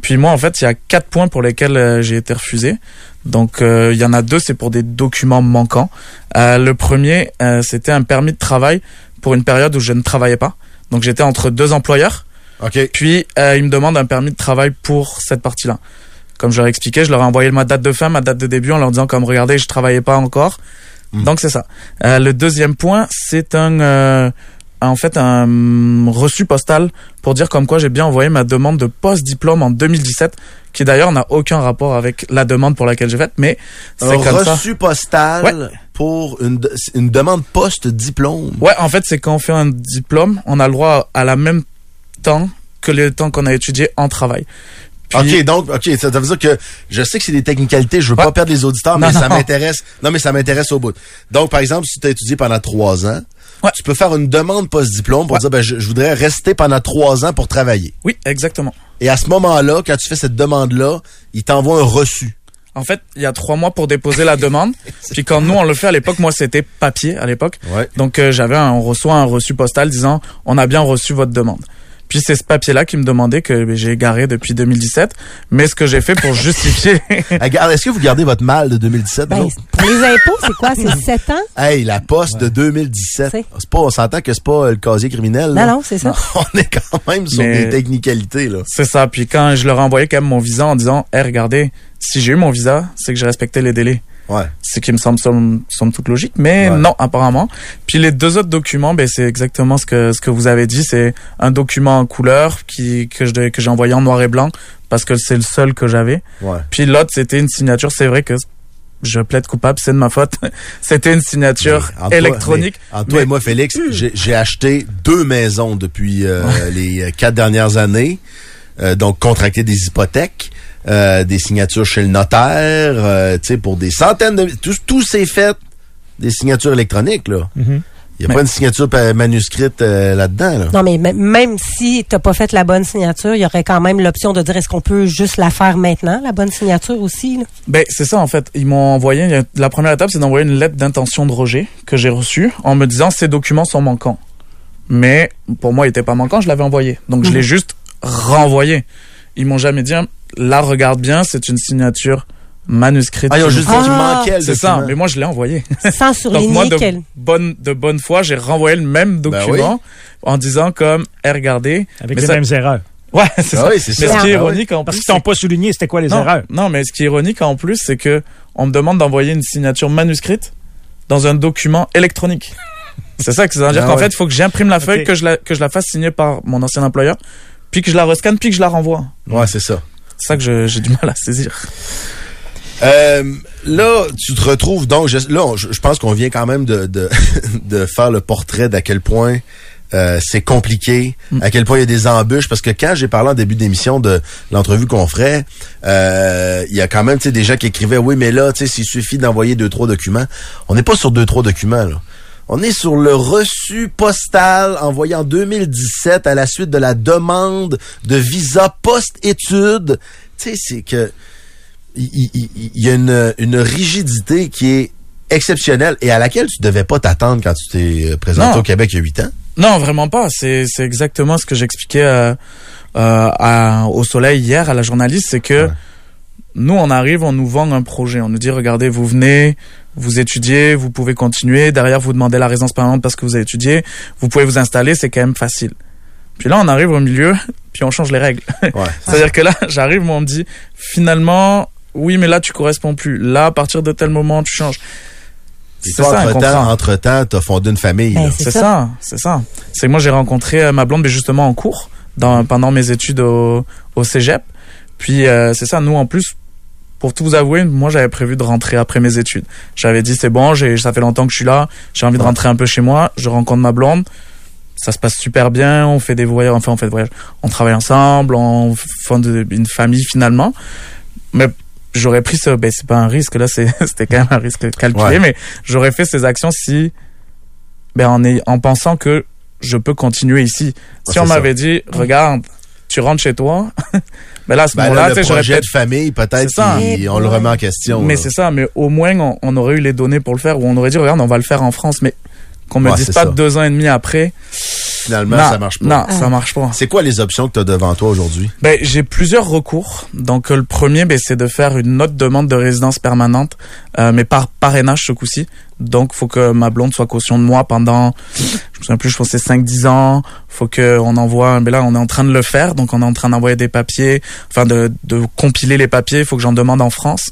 [SPEAKER 5] Puis moi, en fait, il y a quatre points pour lesquels euh, j'ai été refusé. Donc, euh, il y en a deux, c'est pour des documents manquants. Euh, le premier, euh, c'était un permis de travail pour une période où je ne travaillais pas. Donc, j'étais entre deux employeurs.
[SPEAKER 2] OK.
[SPEAKER 5] Puis, euh, ils me demandent un permis de travail pour cette partie-là. Comme je leur ai expliqué, je leur ai envoyé ma date de fin, ma date de début, en leur disant comme regardez, je travaillais pas encore.
[SPEAKER 2] Mhm.
[SPEAKER 5] Donc c'est ça. Euh, le deuxième point, c'est un euh, en fait un hum, reçu postal pour dire comme quoi j'ai bien envoyé ma demande de post-diplôme en 2017, qui d'ailleurs n'a aucun rapport avec la demande pour laquelle j'ai faite, mais c'est
[SPEAKER 2] Un
[SPEAKER 5] comme ça.
[SPEAKER 2] reçu postal
[SPEAKER 5] Ouais.
[SPEAKER 2] pour une, une demande post-diplôme.
[SPEAKER 5] Ouais, en fait, c'est quand on fait un diplôme, on a le droit à la même temps que le temps qu'on a étudié en travail. Puis-
[SPEAKER 2] OK, donc, OK, ça, ça veut dire que je sais que c'est des technicalités, je veux
[SPEAKER 5] Ouais.
[SPEAKER 2] pas perdre les auditeurs, mais
[SPEAKER 5] Non,
[SPEAKER 2] ça m'intéresse. Non, mais ça m'intéresse au bout. Donc, par exemple, si tu as étudié pendant trois ans,
[SPEAKER 5] Ouais.
[SPEAKER 2] tu peux faire une demande post-diplôme pour
[SPEAKER 5] Ouais.
[SPEAKER 2] dire, ben, je, je voudrais rester pendant trois ans pour travailler.
[SPEAKER 5] Oui, exactement.
[SPEAKER 2] Et à ce moment-là, quand tu fais cette demande-là, il t'envoie un reçu.
[SPEAKER 5] En fait, il y a trois mois pour déposer la demande. Puis quand nous on le fait à l'époque, moi c'était papier à l'époque.
[SPEAKER 2] Ouais.
[SPEAKER 5] Donc euh, j'avais on reçoit un reçu postal disant on a bien reçu votre demande. Puis c'est ce papier-là qui me demandait que j'ai garé depuis 2017. Mais ce que j'ai fait pour justifier,
[SPEAKER 2] Regarde, Est-ce que vous gardez votre mal de 2017?
[SPEAKER 4] Ben, pour les impôts, c'est quoi? C'est 7 ans?
[SPEAKER 2] Hey, la poste de 2017.
[SPEAKER 4] C'est-
[SPEAKER 2] pas, on s'entend que c'est pas euh, le casier criminel. là.
[SPEAKER 4] Non, non, c'est ça.
[SPEAKER 2] On est quand même sur
[SPEAKER 5] Mais-
[SPEAKER 2] des technicalités, là.
[SPEAKER 5] c'est ça. Puis quand je leur ai envoyé quand même mon visa en disant, hey regardez, si j'ai eu mon visa, c'est que j'ai respecté les délais.
[SPEAKER 2] Ouais.
[SPEAKER 5] Ce qui me semble somme, somme toute logique, mais
[SPEAKER 2] Ouais.
[SPEAKER 5] non, apparemment. Puis les deux autres documents, ben, c'est exactement ce que, ce que vous avez dit. C'est un document en couleur qui, que devais- que j'ai envoyé en noir et blanc parce que c'est le seul que j'avais.
[SPEAKER 2] Ouais.
[SPEAKER 5] Puis l'autre, c'était une signature. C'est vrai que je plaide coupable, c'est de ma faute. c'était une signature
[SPEAKER 2] Mais toi-
[SPEAKER 5] électronique.
[SPEAKER 2] mais entre toi et moi, Félix, j'ai j'ai acheté deux maisons depuis euh, les quatre dernières années. Euh, donc, contracté des hypothèques, euh, des signatures chez le notaire, euh, tu sais, pour des centaines de... Tout, tout s'est fait des signatures électroniques, là. Il
[SPEAKER 7] Mhm.
[SPEAKER 2] n'y a
[SPEAKER 5] Mais-
[SPEAKER 2] pas une signature manuscrite euh, là-dedans, là.
[SPEAKER 4] Non, mais même si t'as pas fait la bonne signature, il y aurait quand même l'option de dire est-ce qu'on peut juste la faire maintenant, la bonne signature aussi. là?
[SPEAKER 5] Ben, c'est ça, en fait. Ils m'ont envoyé, la première étape, c'est d'envoyer une lettre d'intention de rejet que j'ai reçue en me disant ces documents sont manquants. Mais pour moi, ils étaient pas manquants, je l'avais envoyé. Donc, je l'ai juste renvoyé. Ils m'ont jamais dit, là, regarde bien, c'est une signature manuscrite.
[SPEAKER 2] Ah, ils ont juste dit
[SPEAKER 4] Ah,
[SPEAKER 5] C'est ça,
[SPEAKER 2] document.
[SPEAKER 5] mais moi, je l'ai envoyé.
[SPEAKER 4] Sans
[SPEAKER 5] Donc, moi,
[SPEAKER 4] surligner
[SPEAKER 5] de
[SPEAKER 4] quel.
[SPEAKER 5] bonne, de bonne foi, j'ai renvoyé le même
[SPEAKER 2] Ben
[SPEAKER 5] document en disant comme, eh, regardez.
[SPEAKER 7] Avec
[SPEAKER 5] Mais
[SPEAKER 7] les
[SPEAKER 5] ça-
[SPEAKER 7] mêmes erreurs.
[SPEAKER 5] Ouais, c'est
[SPEAKER 2] Ah
[SPEAKER 5] ça.
[SPEAKER 2] oui, c'est
[SPEAKER 5] Mais
[SPEAKER 2] ça.
[SPEAKER 5] ce qui est
[SPEAKER 2] Ah oui.
[SPEAKER 5] ironique en
[SPEAKER 7] Parce
[SPEAKER 5] plus,
[SPEAKER 7] qu'ils t'ont pas souligné c'était quoi les
[SPEAKER 5] non,
[SPEAKER 7] erreurs.
[SPEAKER 5] non, mais ce qui est ironique en plus, c'est que on me demande d'envoyer une signature manuscrite dans un document électronique. C'est ça que ça veut dire
[SPEAKER 2] Ah
[SPEAKER 5] qu'en
[SPEAKER 2] ouais.
[SPEAKER 5] fait, il faut que j'imprime la feuille, que je la, que je la fasse signer par mon ancien employeur, puis que je la rescanne, puis que je la renvoie.
[SPEAKER 2] Ouais, c'est ça.
[SPEAKER 5] C'est ça que j'ai du mal à saisir.
[SPEAKER 2] Euh, là, tu te retrouves donc. Je, là, on- je, je pense qu'on vient quand même de, de, de faire le portrait d'à quel point euh, c'est compliqué, à quel point il y a des embûches. Parce que quand j'ai parlé en début d'émission de l'entrevue qu'on ferait, euh, il y a quand même des gens qui écrivaient Oui, mais là, tu sais, s'il suffit d'envoyer deux, trois documents. On n'est pas sur deux, trois documents, là. On est sur le reçu postal envoyé en 2017 à la suite de la demande de visa post-études. Tu sais, c'est que il, y a une, une rigidité qui est exceptionnelle et à laquelle tu devais pas t'attendre quand tu t'es euh, présenté
[SPEAKER 5] Non.
[SPEAKER 2] au Québec il y a huit ans.
[SPEAKER 5] Non, vraiment pas. C'est exactement ce que j'expliquais euh, euh, à- au Soleil hier à la journaliste, c'est que
[SPEAKER 2] Ouais.
[SPEAKER 5] nous on arrive, on nous vend un projet, on nous dit regardez, vous venez, vous étudiez, vous pouvez continuer, derrière vous demandez la résidence permanente parce que vous avez étudié, vous pouvez vous installer, c'est quand même facile. Puis là on arrive au milieu, puis on change les règles.
[SPEAKER 2] Ouais.
[SPEAKER 5] C'est-à-dire que là j'arrive, moi on me dit finalement oui mais là tu corresponds plus, là à partir de tel moment tu changes.
[SPEAKER 2] Et
[SPEAKER 5] C'est
[SPEAKER 2] toi,
[SPEAKER 5] ça un
[SPEAKER 2] entre-temps, entre-temps, t'as fondé une famille.
[SPEAKER 4] Ben. C'est ça.
[SPEAKER 5] c'est ça. C'est que moi j'ai rencontré euh, ma blonde, mais justement en cours, dans, pendant mes études au, au cégep. Puis euh, c'est ça, nous en plus, pour tout vous avouer, moi j'avais prévu de rentrer après mes études. J'avais dit c'est bon, j'ai, ça fait longtemps que je suis là, j'ai envie de rentrer un peu chez moi. Je rencontre ma blonde, ça se passe super bien, on fait des voyages, enfin on fait des voyages, on travaille ensemble, on fonde une famille finalement. Mais j'aurais pris ce, ben c'est pas un risque là, c'est, c'était quand même un risque calculé,
[SPEAKER 2] Ouais.
[SPEAKER 5] mais j'aurais fait ces actions si ben en, est, en pensant que je peux continuer ici.
[SPEAKER 2] Ouais,
[SPEAKER 5] si on
[SPEAKER 2] ça.
[SPEAKER 5] m'avait dit, regarde, tu rentres chez toi, ben là, à ce
[SPEAKER 2] Ben,
[SPEAKER 5] moment-là,
[SPEAKER 2] là,
[SPEAKER 5] tu
[SPEAKER 2] le
[SPEAKER 5] sais, j'aurais
[SPEAKER 2] projet de famille, peut-être, on le remet en question.
[SPEAKER 5] Mais
[SPEAKER 2] là.
[SPEAKER 5] c'est ça, mais au moins, on, on aurait eu les données pour le faire, ou on aurait dit, regarde, on va le faire en France, mais qu'on me
[SPEAKER 2] Ouais,
[SPEAKER 5] dise pas
[SPEAKER 2] ça.
[SPEAKER 5] deux ans et demi après,
[SPEAKER 2] Finalement,
[SPEAKER 5] non,
[SPEAKER 2] ça marche pas.
[SPEAKER 5] non, ça marche pas.
[SPEAKER 2] C'est quoi les options que tu as devant toi aujourd'hui?
[SPEAKER 5] Ben, j'ai plusieurs recours. Donc, le premier, ben, c'est de faire une autre demande de résidence permanente, euh, mais par parrainage ce coup-ci. Donc, faut que ma blonde soit caution de moi pendant, je me souviens plus, je c'est 5-10 ans. Faut que on envoie, mais là, on est en train de le faire. Donc, on est en train d'envoyer des papiers, enfin, de, de compiler les papiers. Faut que j'en demande en France.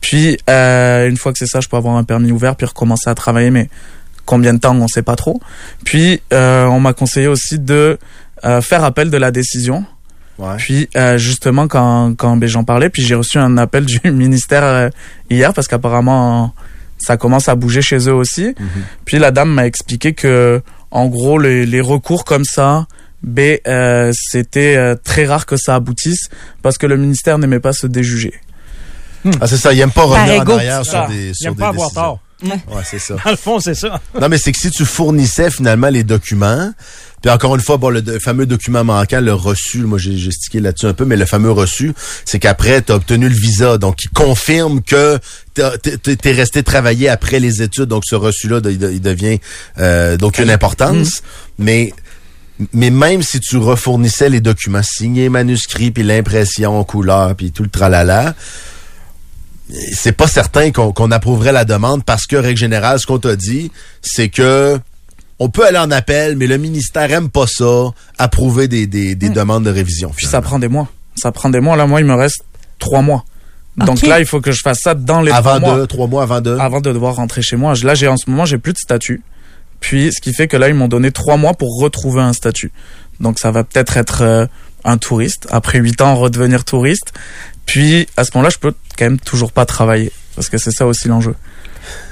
[SPEAKER 5] Puis, euh, une fois que c'est ça, je peux avoir un permis ouvert, puis recommencer à travailler, mais combien de temps, on sait pas trop. Puis, euh, on m'a conseillé aussi de euh, faire appel de la décision.
[SPEAKER 2] Ouais.
[SPEAKER 5] Puis euh, justement quand quand j'en parlais, puis j'ai reçu un appel du ministère euh, hier parce qu'apparemment ça commence à bouger chez eux aussi. Puis la dame m'a expliqué que en gros les, les recours comme ça, ben euh, c'était euh, très rare que ça aboutisse parce que le ministère n'aimait pas se déjuger.
[SPEAKER 2] Ah, c'est ça, il aime pas revenir en arrière sur
[SPEAKER 5] ça.
[SPEAKER 2] des,
[SPEAKER 7] Il
[SPEAKER 2] sur
[SPEAKER 7] aime
[SPEAKER 2] des
[SPEAKER 7] pas avoir
[SPEAKER 2] décisions.
[SPEAKER 7] tort.
[SPEAKER 2] Ouais, c'est ça.
[SPEAKER 7] Dans le fond, c'est ça.
[SPEAKER 2] Non, mais c'est que si tu fournissais finalement les documents, puis encore une fois, bon, le, le fameux document manquant, le reçu, moi j'ai gestiqué là-dessus un peu, mais le fameux reçu, c'est qu'après, tu as obtenu le visa, donc il confirme que t'es resté travailler après les études, donc ce reçu-là, il, il devient euh, donc une importance. Mais mais même si tu refournissais les documents signés, manuscrits, puis l'impression en couleur, puis tout le tralala, c'est pas certain qu'on qu'on approuverait la demande parce que, règle générale, ce qu'on t'a dit, c'est que on peut aller en appel, mais le ministère aime pas ça, approuver des, des, des demandes de révision.
[SPEAKER 5] Puis ça prend des mois. Ça prend des mois. Là moi il me reste trois mois. Donc là, il faut que je fasse ça dans les
[SPEAKER 2] Avant
[SPEAKER 5] trois mois
[SPEAKER 2] deux, trois mois avant deux.
[SPEAKER 5] avant de devoir rentrer chez moi. Là, j'ai en ce moment, j'ai plus de statut. Puis, ce qui fait que là, ils m'ont donné trois mois pour retrouver un statut. Donc, ça va peut-être être euh, un touriste. Après huit ans, redevenir touriste. Puis, à ce moment-là, je peux quand même toujours pas travailler. Parce que c'est ça aussi l'enjeu.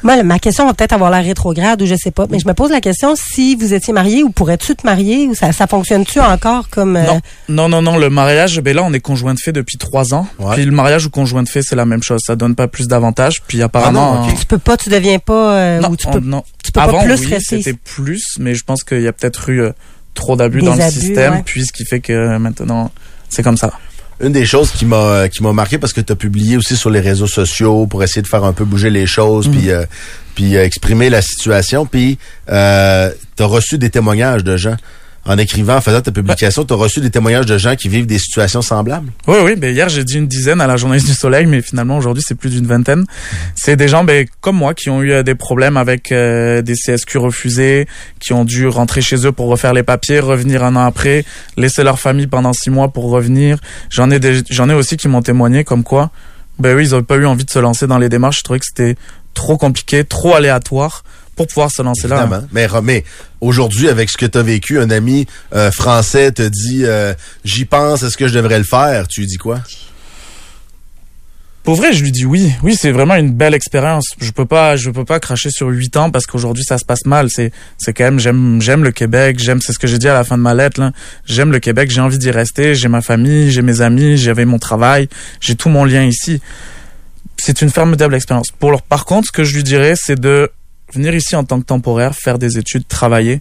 [SPEAKER 4] Moi, ma question va peut-être avoir l'air rétrograde ou je sais pas, mais je me pose la question si vous étiez marié ou pourrais-tu te marier ou ça, ça fonctionne-tu encore comme. euh,
[SPEAKER 5] Non, non, non, non. Le mariage, ben là, on est conjoint de fait depuis trois ans.
[SPEAKER 2] Ouais.
[SPEAKER 5] Puis le mariage ou conjoint de fait, c'est la même chose. Ça donne pas plus d'avantages. Puis apparemment,
[SPEAKER 2] Ah non, ok.
[SPEAKER 4] Tu peux pas, tu deviens pas. euh,
[SPEAKER 5] non,
[SPEAKER 4] ou tu
[SPEAKER 5] on-
[SPEAKER 4] peux,
[SPEAKER 5] non.
[SPEAKER 4] tu peux
[SPEAKER 5] Avant,
[SPEAKER 4] pas plus
[SPEAKER 5] oui,
[SPEAKER 4] rester.
[SPEAKER 5] c'était plus, mais je pense qu'il y a peut-être eu euh, trop d'abus dans le
[SPEAKER 4] abus,
[SPEAKER 5] système.
[SPEAKER 4] ouais.
[SPEAKER 5] Puis ce qui fait que maintenant, c'est comme ça.
[SPEAKER 2] Une des choses qui m'a qui m'a marqué parce que tu as publié aussi sur les réseaux sociaux pour essayer de faire un peu bouger les choses puis euh, puis euh, exprimer la situation puis euh, tu as reçu des témoignages de gens en écrivant en faisant ta publication, tu as reçu des témoignages de gens qui vivent des situations semblables.
[SPEAKER 5] Oui, oui, ben hier j'ai dit une dizaine à la journaliste du Soleil, mais finalement aujourd'hui c'est plus d'une vingtaine. C'est des gens ben, comme moi qui ont eu euh, des problèmes avec euh, des CSQ refusés, qui ont dû rentrer chez eux pour refaire les papiers, revenir un an après, laisser leur famille pendant six mois pour revenir. J'en ai j'en ai aussi qui m'ont témoigné comme quoi, ben oui, ils ont pas eu envie de se lancer dans les démarches. Je trouvais que c'était trop compliqué, trop aléatoire pour pouvoir se lancer là.
[SPEAKER 2] Mais mais aujourd'hui avec ce que tu as vécu, un ami euh, français te dit euh, j'y pense, est-ce que je devrais le faire? Tu lui dis quoi?
[SPEAKER 5] Pour vrai, je lui dis oui. Oui, c'est vraiment une belle expérience. Je peux pas, je peux pas cracher sur huit ans parce qu'aujourd'hui ça se passe mal. C'est, c'est quand même, j'aime, j'aime le Québec. J'aime, c'est ce que j'ai dit à la fin de ma lettre. Là. J'aime le Québec. J'ai envie d'y rester. J'ai ma famille, j'ai mes amis, j'avais mon travail, j'ai tout mon lien ici. C'est une formidable expérience. Pour leur, par contre, ce que je lui dirais, c'est de venir ici en tant que temporaire, faire des études, travailler,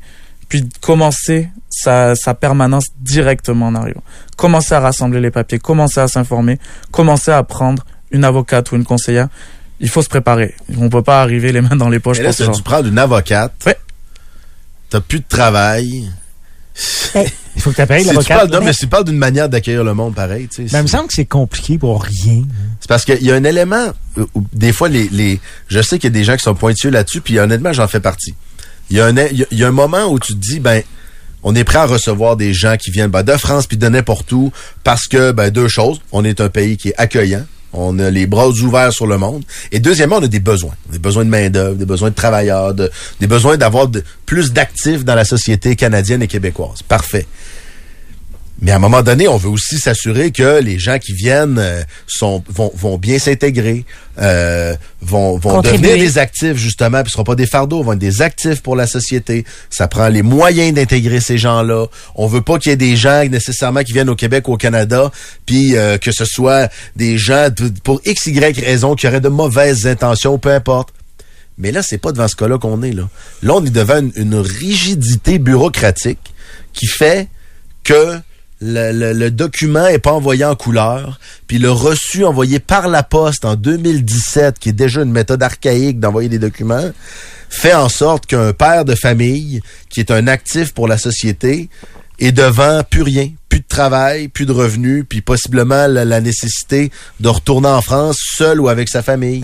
[SPEAKER 5] puis commencer sa, sa permanence directement en arrivant. Commencer à rassembler les papiers, commencer à s'informer, commencer à apprendre une avocate ou une conseillère, il faut se préparer. On peut pas arriver les mains dans les poches
[SPEAKER 2] Et là,
[SPEAKER 5] pour ce
[SPEAKER 2] tu
[SPEAKER 5] genre.
[SPEAKER 2] prends une avocate.
[SPEAKER 5] Ouais.
[SPEAKER 2] T'as plus de travail.
[SPEAKER 7] Il faut que tu appelles
[SPEAKER 2] Si tu parles, non, mais si tu parles d'une manière d'accueillir le monde pareil, tu sais.
[SPEAKER 7] Ben, il me semble que c'est compliqué pour rien.
[SPEAKER 2] C'est parce qu'il y a un élément où, des fois les, les je sais qu'il y a des gens qui sont pointueux là-dessus puis honnêtement j'en fais partie. Il y a un il y a un moment où tu te dis ben on est prêt à recevoir des gens qui viennent ben, de France puis de n'importe où parce que ben deux choses, on est un pays qui est accueillant, on a les bras ouverts sur le monde et deuxièmement on a des besoins, des besoins de main d'œuvre, des besoins de travailleurs, de- des besoins d'avoir plus d'actifs dans la société canadienne et québécoise. Parfait. Mais à un moment donné, on veut aussi s'assurer que les gens qui viennent euh, sont vont, vont bien s'intégrer, euh, vont, vont devenir des actifs justement, puis ce seront pas des fardeaux, vont être des actifs pour la société. Ça prend les moyens d'intégrer ces gens-là. On veut pas qu'il y ait des gens nécessairement qui viennent au Québec ou au Canada, puis euh, que ce soit des gens pour x y raison qui auraient de mauvaises intentions, peu importe. Mais là, c'est pas devant ce cas-là qu'on est là. Là, on est devant une, une rigidité bureaucratique qui fait que le, le- le document est pas envoyé en couleur, puis le reçu envoyé par la poste en 2017, qui est déjà une méthode archaïque d'envoyer des documents, fait en sorte qu'un père de famille, qui est un actif pour la société, est devant plus rien, plus de travail, plus de revenus, puis possiblement la, la nécessité de retourner en France seul ou avec sa famille.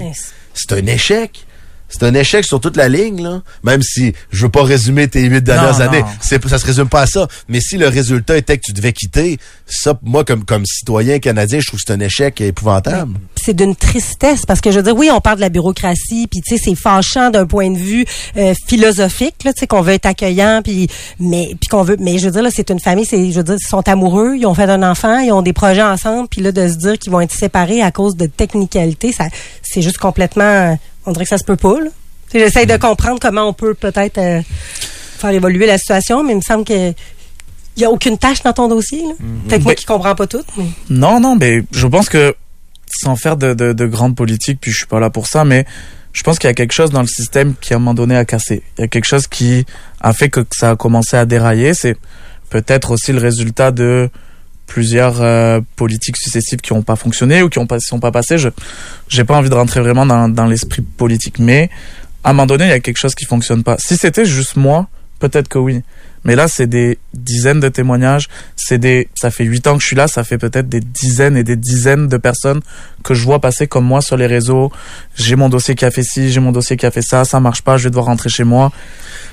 [SPEAKER 2] C'est un échec. C'est un échec sur toute la ligne, là. Même si je veux pas résumer tes huit dernières
[SPEAKER 5] Non,
[SPEAKER 2] années, c'est ça se résume pas à ça. Mais si le résultat était que tu devais quitter, ça, moi comme comme citoyen canadien, je trouve que c'est un échec épouvantable.
[SPEAKER 4] c'est d'une tristesse parce que je veux dire oui on parle de la bureaucratie puis tu sais c'est fâchant d'un point de vue euh, philosophique là tu sais qu'on veut être accueillant puis mais puis qu'on veut mais je veux dire là c'est une famille c'est je veux dire ils sont amoureux ils ont fait un enfant ils ont des projets ensemble puis là de se dire qu'ils vont être séparés à cause de technicalité ça c'est juste complètement on dirait que ça se peut pas j'essaie de comprendre comment on peut peut-être euh, faire évoluer la situation mais il me semble que il y a aucune tâche dans ton dossier là. peut-être moi
[SPEAKER 5] Ben-
[SPEAKER 4] qui comprends pas tout mais
[SPEAKER 5] Non, non, mais je pense que sans faire de, de, de grandes politiques, puis je suis pas là pour ça, mais je pense qu'il y a quelque chose dans le système qui à un moment donné a cassé. Il y a quelque chose qui a fait que ça a commencé à dérailler. C'est peut-être aussi le résultat de plusieurs euh, politiques successives qui n'ont pas fonctionné ou qui ont pas, sont pas passées. Je j'ai pas envie de rentrer vraiment dans, dans l'esprit politique, mais à un moment donné, il y a quelque chose qui fonctionne pas. Si c'était juste moi, peut-être que oui. Mais là, c'est des dizaines de témoignages. C'est des, ça fait huit ans que je suis là. Ça fait peut-être des dizaines et des dizaines de personnes que je vois passer comme moi sur les réseaux. J'ai mon dossier qui a fait ci, j'ai mon dossier qui a fait ça. Ça marche pas. Je vais devoir rentrer chez moi.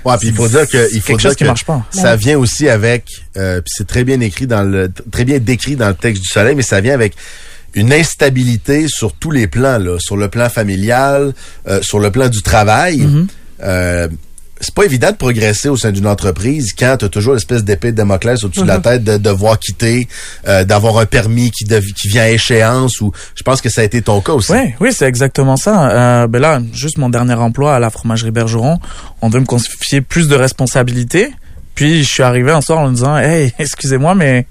[SPEAKER 2] Ouais, puis il faut dire que il faut
[SPEAKER 5] quelque
[SPEAKER 2] dire
[SPEAKER 5] chose qui
[SPEAKER 2] que
[SPEAKER 5] marche pas.
[SPEAKER 2] ça vient aussi avec euh, puis c'est très bien écrit dans le très bien décrit dans le texte du soleil, mais ça vient avec une instabilité sur tous les plans, là, sur le plan familial, euh, sur le plan du travail.
[SPEAKER 5] Mm-hmm.
[SPEAKER 2] Euh, c'est pas évident de progresser au sein d'une entreprise quand tu as toujours l'espèce d'épée de Damoclès au-dessus de la tête de devoir quitter, euh, d'avoir un permis qui, dev- qui vient à échéance ou je pense que ça a été ton cas aussi.
[SPEAKER 5] Oui, oui, c'est exactement ça. Euh, ben là, juste mon dernier emploi à la fromagerie Bergeron, on devait me confier plus de responsabilités. Puis je suis arrivé un soir en me disant, hey, excusez-moi, mais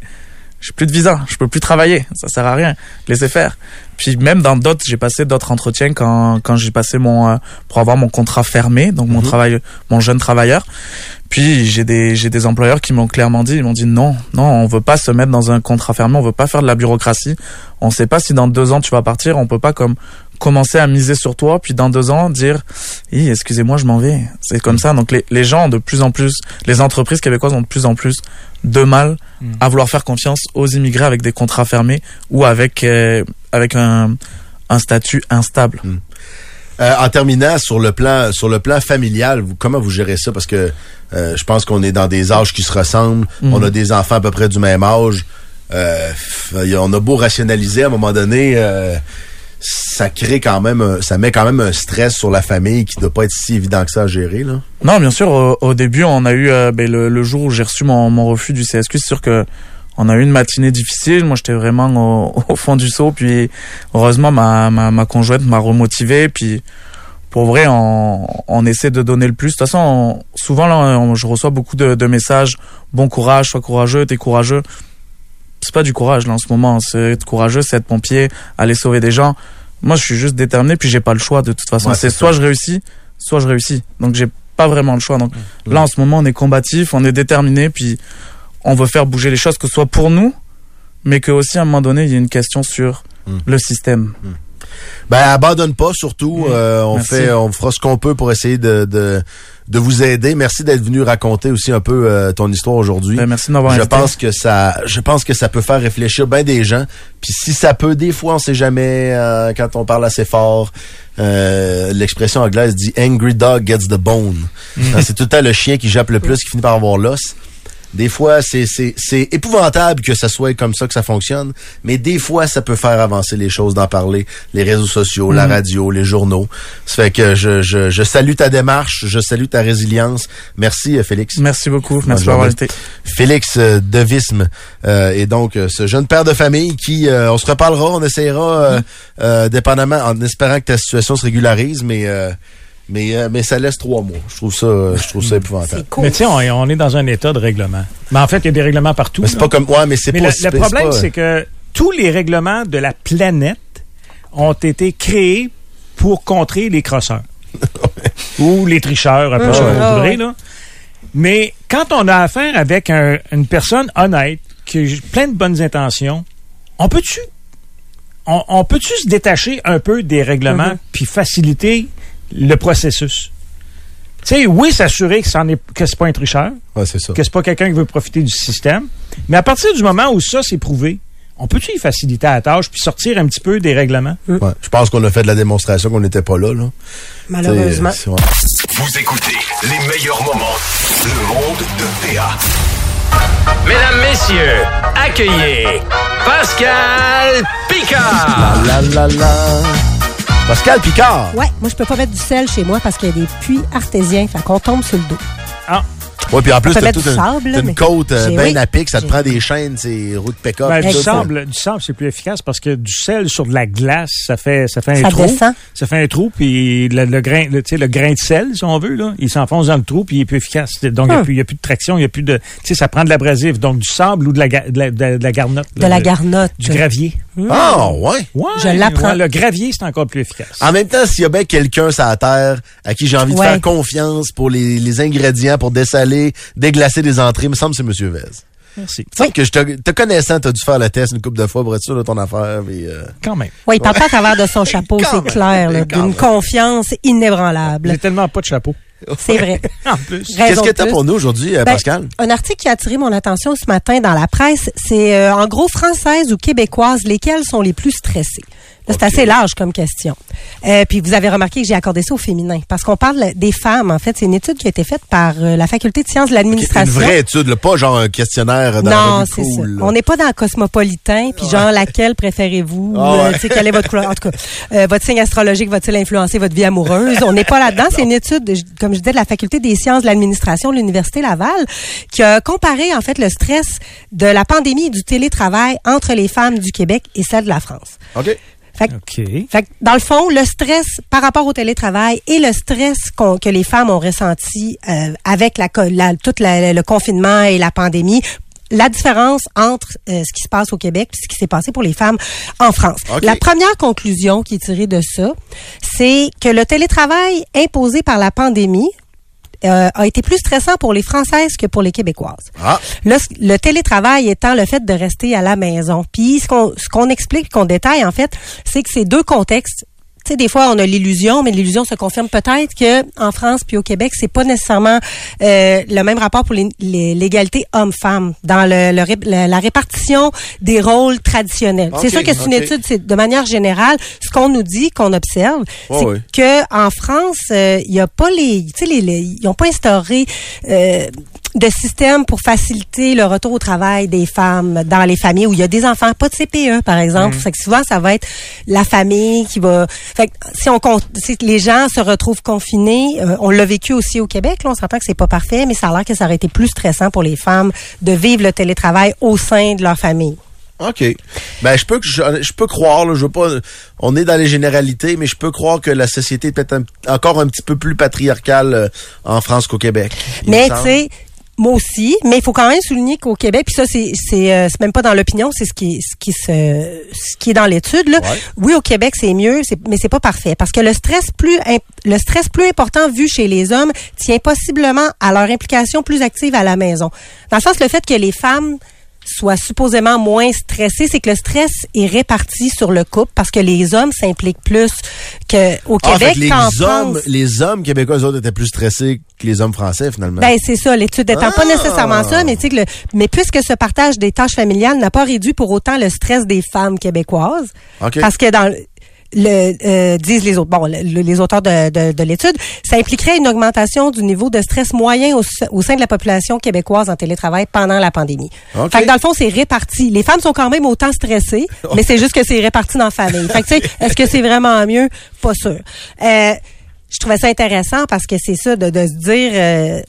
[SPEAKER 5] j'ai plus de visa, je peux plus travailler, ça sert à rien, laissez faire. Puis même dans d'autres, j'ai passé d'autres entretiens quand quand j'ai passé mon euh, pour avoir mon contrat fermé, donc mon travail, mon jeune travailleur. Puis j'ai des j'ai des employeurs qui m'ont clairement dit, ils m'ont dit non, non, on veut pas se mettre dans un contrat fermé, on veut pas faire de la bureaucratie. On sait pas si dans deux ans tu vas partir, on peut pas comme commencer à miser sur toi, puis dans deux ans dire, Hi, excusez-moi, je m'en vais. C'est comme ça. Donc les, les gens ont de plus en plus, les entreprises québécoises ont de plus en plus de mal à vouloir faire confiance aux immigrés avec des contrats fermés ou avec euh, avec un un statut instable.
[SPEAKER 2] Euh, en terminant sur le plan sur le plan familial, vous, comment vous gérez ça? Parce que euh, je pense qu'on est dans des âges qui se ressemblent. On a des enfants à peu près du même âge. On a beau rationaliser à un moment donné, ça crée quand même, ça met quand même un stress sur la famille qui doit pas être si évident que ça à gérer là.
[SPEAKER 5] Non, bien sûr. Au, au début, on a eu euh, ben, le, le jour où j'ai reçu mon, mon refus du CSQ, c'est sûr que on a eu une matinée difficile. Moi, j'étais vraiment au, au fond du seau. Puis, heureusement, ma, ma, ma conjointe m'a remotivé. Puis, pour vrai, on, on essaie de donner le plus. De toute façon, on- souvent, là, on- je reçois beaucoup de, de messages. Bon courage, sois courageux, t'es courageux. C'est pas du courage, là, en ce moment. C'est être courageux, c'est être pompier, aller sauver des gens. Moi, je suis juste déterminé, puis j'ai pas le choix, de toute façon.
[SPEAKER 2] Ouais,
[SPEAKER 5] c'est soit
[SPEAKER 2] ça.
[SPEAKER 5] je réussis, soit je réussis. Donc, j'ai pas vraiment le choix. Donc, là, en ce moment, on est combatif, on est déterminé, puis on veut faire bouger les choses, que ce soit pour nous, mais que aussi, à un moment donné, il y a une question sur
[SPEAKER 2] Mm.
[SPEAKER 5] le système.
[SPEAKER 2] Ben abandonne pas surtout. Euh, on
[SPEAKER 5] Merci.
[SPEAKER 2] fait, on fera ce qu'on peut pour essayer de de, de vous aider. Merci d'être venu raconter aussi un peu euh, ton histoire aujourd'hui.
[SPEAKER 5] Ben, merci de m'avoir
[SPEAKER 2] Je
[SPEAKER 5] invité.
[SPEAKER 2] pense que ça, je pense que ça peut faire réfléchir bien des gens. Puis si ça peut, des fois, on sait jamais euh, quand on parle assez fort. euh, L'expression anglaise dit "angry dog gets the bone". Hein, C'est tout le temps le chien qui jappe le plus qui finit par avoir l'os. Des fois, c'est c'est c'est épouvantable que ça soit comme ça que ça fonctionne, mais des fois, ça peut faire avancer les choses d'en parler. Les réseaux sociaux, la radio, les journaux. Ça fait que je, je, je salue ta démarche, je salue ta résilience. Merci, euh, Félix.
[SPEAKER 5] Merci beaucoup. Merci
[SPEAKER 2] journée.
[SPEAKER 5] invité.
[SPEAKER 2] Félix euh, Devisme euh, et donc euh, ce jeune père de famille qui euh, on se reparlera, on essaiera euh, euh, dépendamment en espérant que ta situation se régularise mais euh, mais euh, mais ça laisse trois mois. Je trouve ça je trouve ça épouvantable.
[SPEAKER 4] Cool.
[SPEAKER 7] Mais tu sais, on, est- on est dans un état de règlement. Mais en fait, il y a des règlements partout.
[SPEAKER 2] Mais c'est pas comme ouais mais c'est
[SPEAKER 7] Mais
[SPEAKER 2] pas
[SPEAKER 7] le, le problème, c'est que tous les règlements de la planète ont été créés pour contrer les crosseurs. Ou les tricheurs, ça
[SPEAKER 2] Ouais.
[SPEAKER 7] comme vous voudrez, là. Mais quand on a affaire avec un- une personne honnête, qui a plein de bonnes intentions, on peut-tu on, on peut-tu se détacher un peu des règlements puis faciliter le processus? Tu sais, oui, s'assurer que, c'en est, que c'est pas un tricheur,
[SPEAKER 2] Ouais, c'est ça.
[SPEAKER 7] que c'est pas quelqu'un qui veut profiter du système. Mais à partir du moment où ça c'est prouvé, on peut-tu y faciliter la tâche puis sortir un petit peu des règlements?
[SPEAKER 2] Ouais, je pense qu'on a fait de la démonstration qu'on n'était pas là là.
[SPEAKER 4] Malheureusement.
[SPEAKER 2] C'est- c'est- ouais.
[SPEAKER 1] Vous écoutez les meilleurs moments. Le monde de PA.
[SPEAKER 8] Mesdames, messieurs, accueillez Pascal Picard.
[SPEAKER 2] La la la. Pascal Picard.
[SPEAKER 4] Ouais, moi, je peux pas mettre du sel chez moi parce qu'il y a des puits artésiens. Fait qu'on tombe sur le dos.
[SPEAKER 2] Ouais, puis en plus t'as toute une,
[SPEAKER 4] sable,
[SPEAKER 2] une
[SPEAKER 4] mais-
[SPEAKER 2] côte euh, bien
[SPEAKER 4] oui.
[SPEAKER 2] à pic, ça te prend des chaînes, c'est routes pick-up.
[SPEAKER 7] Ben, du, sable, du sable, c'est plus efficace parce que du sel sur de la glace, ça fait, ça fait un trou.
[SPEAKER 4] descend.
[SPEAKER 7] Ça fait un trou, puis le, le grain, le, tu sais, le grain de sel, si on veut, là, il s'enfonce dans le trou, puis il est plus efficace. Donc, il n'y a,
[SPEAKER 4] Hum.
[SPEAKER 7] plus- il y a plus de traction, il n'y a plus de... Tu sais, ça prend de l'abrasif. Donc, du sable ou de la, de la, de la- de garnotte.
[SPEAKER 4] De
[SPEAKER 7] là,
[SPEAKER 4] la
[SPEAKER 7] le-
[SPEAKER 4] garnotte.
[SPEAKER 7] Du gravier.
[SPEAKER 2] Ah, ouais.
[SPEAKER 7] Ouais,
[SPEAKER 4] Je l'apprends.
[SPEAKER 7] ouais, le gravier, c'est encore plus efficace.
[SPEAKER 2] En même temps, s'il y a bien quelqu'un sur la terre à qui j'ai envie de faire confiance pour les, les ingrédients, pour dessaler, déglacer des entrées, il me semble que c'est M. Vez.
[SPEAKER 7] Merci.
[SPEAKER 2] Semble que je te, te connaissant, t'as dû faire le test une couple de fois pour être sûr de ton affaire. euh,
[SPEAKER 7] Quand même.
[SPEAKER 4] Oui, il parle pas à travers de son chapeau, c'est clair, d'une confiance inébranlable.
[SPEAKER 7] J'ai tellement pas de chapeau.
[SPEAKER 4] C'est vrai.
[SPEAKER 7] En plus.
[SPEAKER 2] Qu'est-ce que t'as
[SPEAKER 4] plus.
[SPEAKER 2] pour nous aujourd'hui, euh,
[SPEAKER 4] Ben,
[SPEAKER 2] Pascal?
[SPEAKER 4] Un article qui a attiré mon attention ce matin dans la presse, c'est euh, en gros françaises ou québécoises, lesquelles sont les plus stressées? C'est assez large comme question. Euh, puis vous avez remarqué que j'ai accordé ça au féminin parce qu'on parle des femmes. En fait, c'est une étude qui a été faite par euh, la faculté de sciences de
[SPEAKER 2] Une
[SPEAKER 4] l'administration.
[SPEAKER 2] vraie étude, là, pas genre un questionnaire dans
[SPEAKER 4] Non, c'est ça.
[SPEAKER 2] cool.
[SPEAKER 4] On n'est pas dans le cosmopolitain, puis genre laquelle préférez-vous,
[SPEAKER 2] Ah
[SPEAKER 4] euh,
[SPEAKER 2] ouais.
[SPEAKER 4] quelle est votre couleur, en tout cas, euh, votre signe astrologique va-t-il influencer votre vie amoureuse? On n'est pas là-dedans. C'est une étude, de- comme je disais, de la faculté des sciences de l'administration de l'université Laval, qui a comparé en fait le stress de la pandémie et du télétravail entre les femmes du Québec et celles de la France.
[SPEAKER 2] OK.
[SPEAKER 4] Fait que
[SPEAKER 7] OK.
[SPEAKER 4] fait que, dans le fond, le stress par rapport au télétravail et le stress que les femmes ont ressenti euh, avec la, tout la- le confinement et la pandémie, la différence entre euh, ce qui se passe au Québec et ce qui s'est passé pour les femmes en France. La première conclusion qui est tirée de ça, c'est que le télétravail imposé par la pandémie euh, a été plus stressant pour les Françaises que pour les Québécoises.
[SPEAKER 2] Ah,
[SPEAKER 4] le télétravail étant le fait de rester à la maison. Puis ce qu'on ce qu'on explique, qu'on détaille en fait, c'est que c'est deux contextes. Tu sais, des fois on a l'illusion, mais l'illusion se confirme peut-être que en France puis au Québec, c'est pas nécessairement euh, le même rapport pour l'égalité homme-femme dans le, le ré- la, répartition des rôles traditionnels. C'est sûr que c'est une étude, c'est de manière générale, ce qu'on nous dit, qu'on observe, c'est
[SPEAKER 2] ouais.
[SPEAKER 4] que en France, euh, il y a pas les, tu sais, les, les- ils ont pas instauré euh, de système pour faciliter le retour au travail des femmes dans les familles où il y a des enfants, pas de CPE par exemple. Fait que souvent ça va être la famille qui va. Fait que si on si les gens se retrouvent confinés, euh, on l'a vécu aussi au Québec. Là, on s'entend que c'est pas parfait, mais ça a l'air que ça aurait été plus stressant pour les femmes de vivre le télétravail au sein de leur famille.
[SPEAKER 2] OK. Ben, je peux, je, je peux croire, là, je veux pas, on est dans les généralités, mais je peux croire que la société est peut-être encore un petit peu plus patriarcale euh, en France qu'au Québec.
[SPEAKER 4] Mais tu sais, moi aussi, mais il faut quand même souligner qu'au Québec, puis ça c'est c'est euh, c'est même pas dans l'opinion, c'est ce qui ce qui se ce qui est dans l'étude là.
[SPEAKER 2] Ouais.
[SPEAKER 4] Oui, au Québec c'est mieux, c'est mais c'est pas parfait parce que le stress plus le stress plus important vu chez les hommes tient possiblement à leur implication plus active à la maison. Dans le sens le fait que les femmes soient supposément moins stressées, c'est que le stress est réparti sur le couple parce que les hommes s'impliquent plus que au
[SPEAKER 2] Ah, fait
[SPEAKER 4] Québec
[SPEAKER 2] que les hommes,
[SPEAKER 4] France.
[SPEAKER 2] les hommes québécois, eux autres, étaient plus stressés que les hommes français, finalement.
[SPEAKER 4] Ben c'est ça, l'étude étant pas
[SPEAKER 2] Ah!
[SPEAKER 4] nécessairement ça, mais tu sais que le, mais puisque ce partage des tâches familiales n'a pas réduit pour autant le stress des femmes québécoises, parce que dans le euh, disent les autres bon le- le- les auteurs de, de, de l'étude ça impliquerait une augmentation du niveau de stress moyen au, au sein de la population québécoise en télétravail pendant la pandémie.
[SPEAKER 2] OK.
[SPEAKER 4] Fait que dans le fond c'est réparti. Les femmes sont quand même autant stressées, mais c'est juste que c'est réparti dans la famille. Fait que tu sais est-ce que c'est vraiment mieux? Pas sûr. Euh, je trouvais ça intéressant parce que c'est ça de, de se dire euh,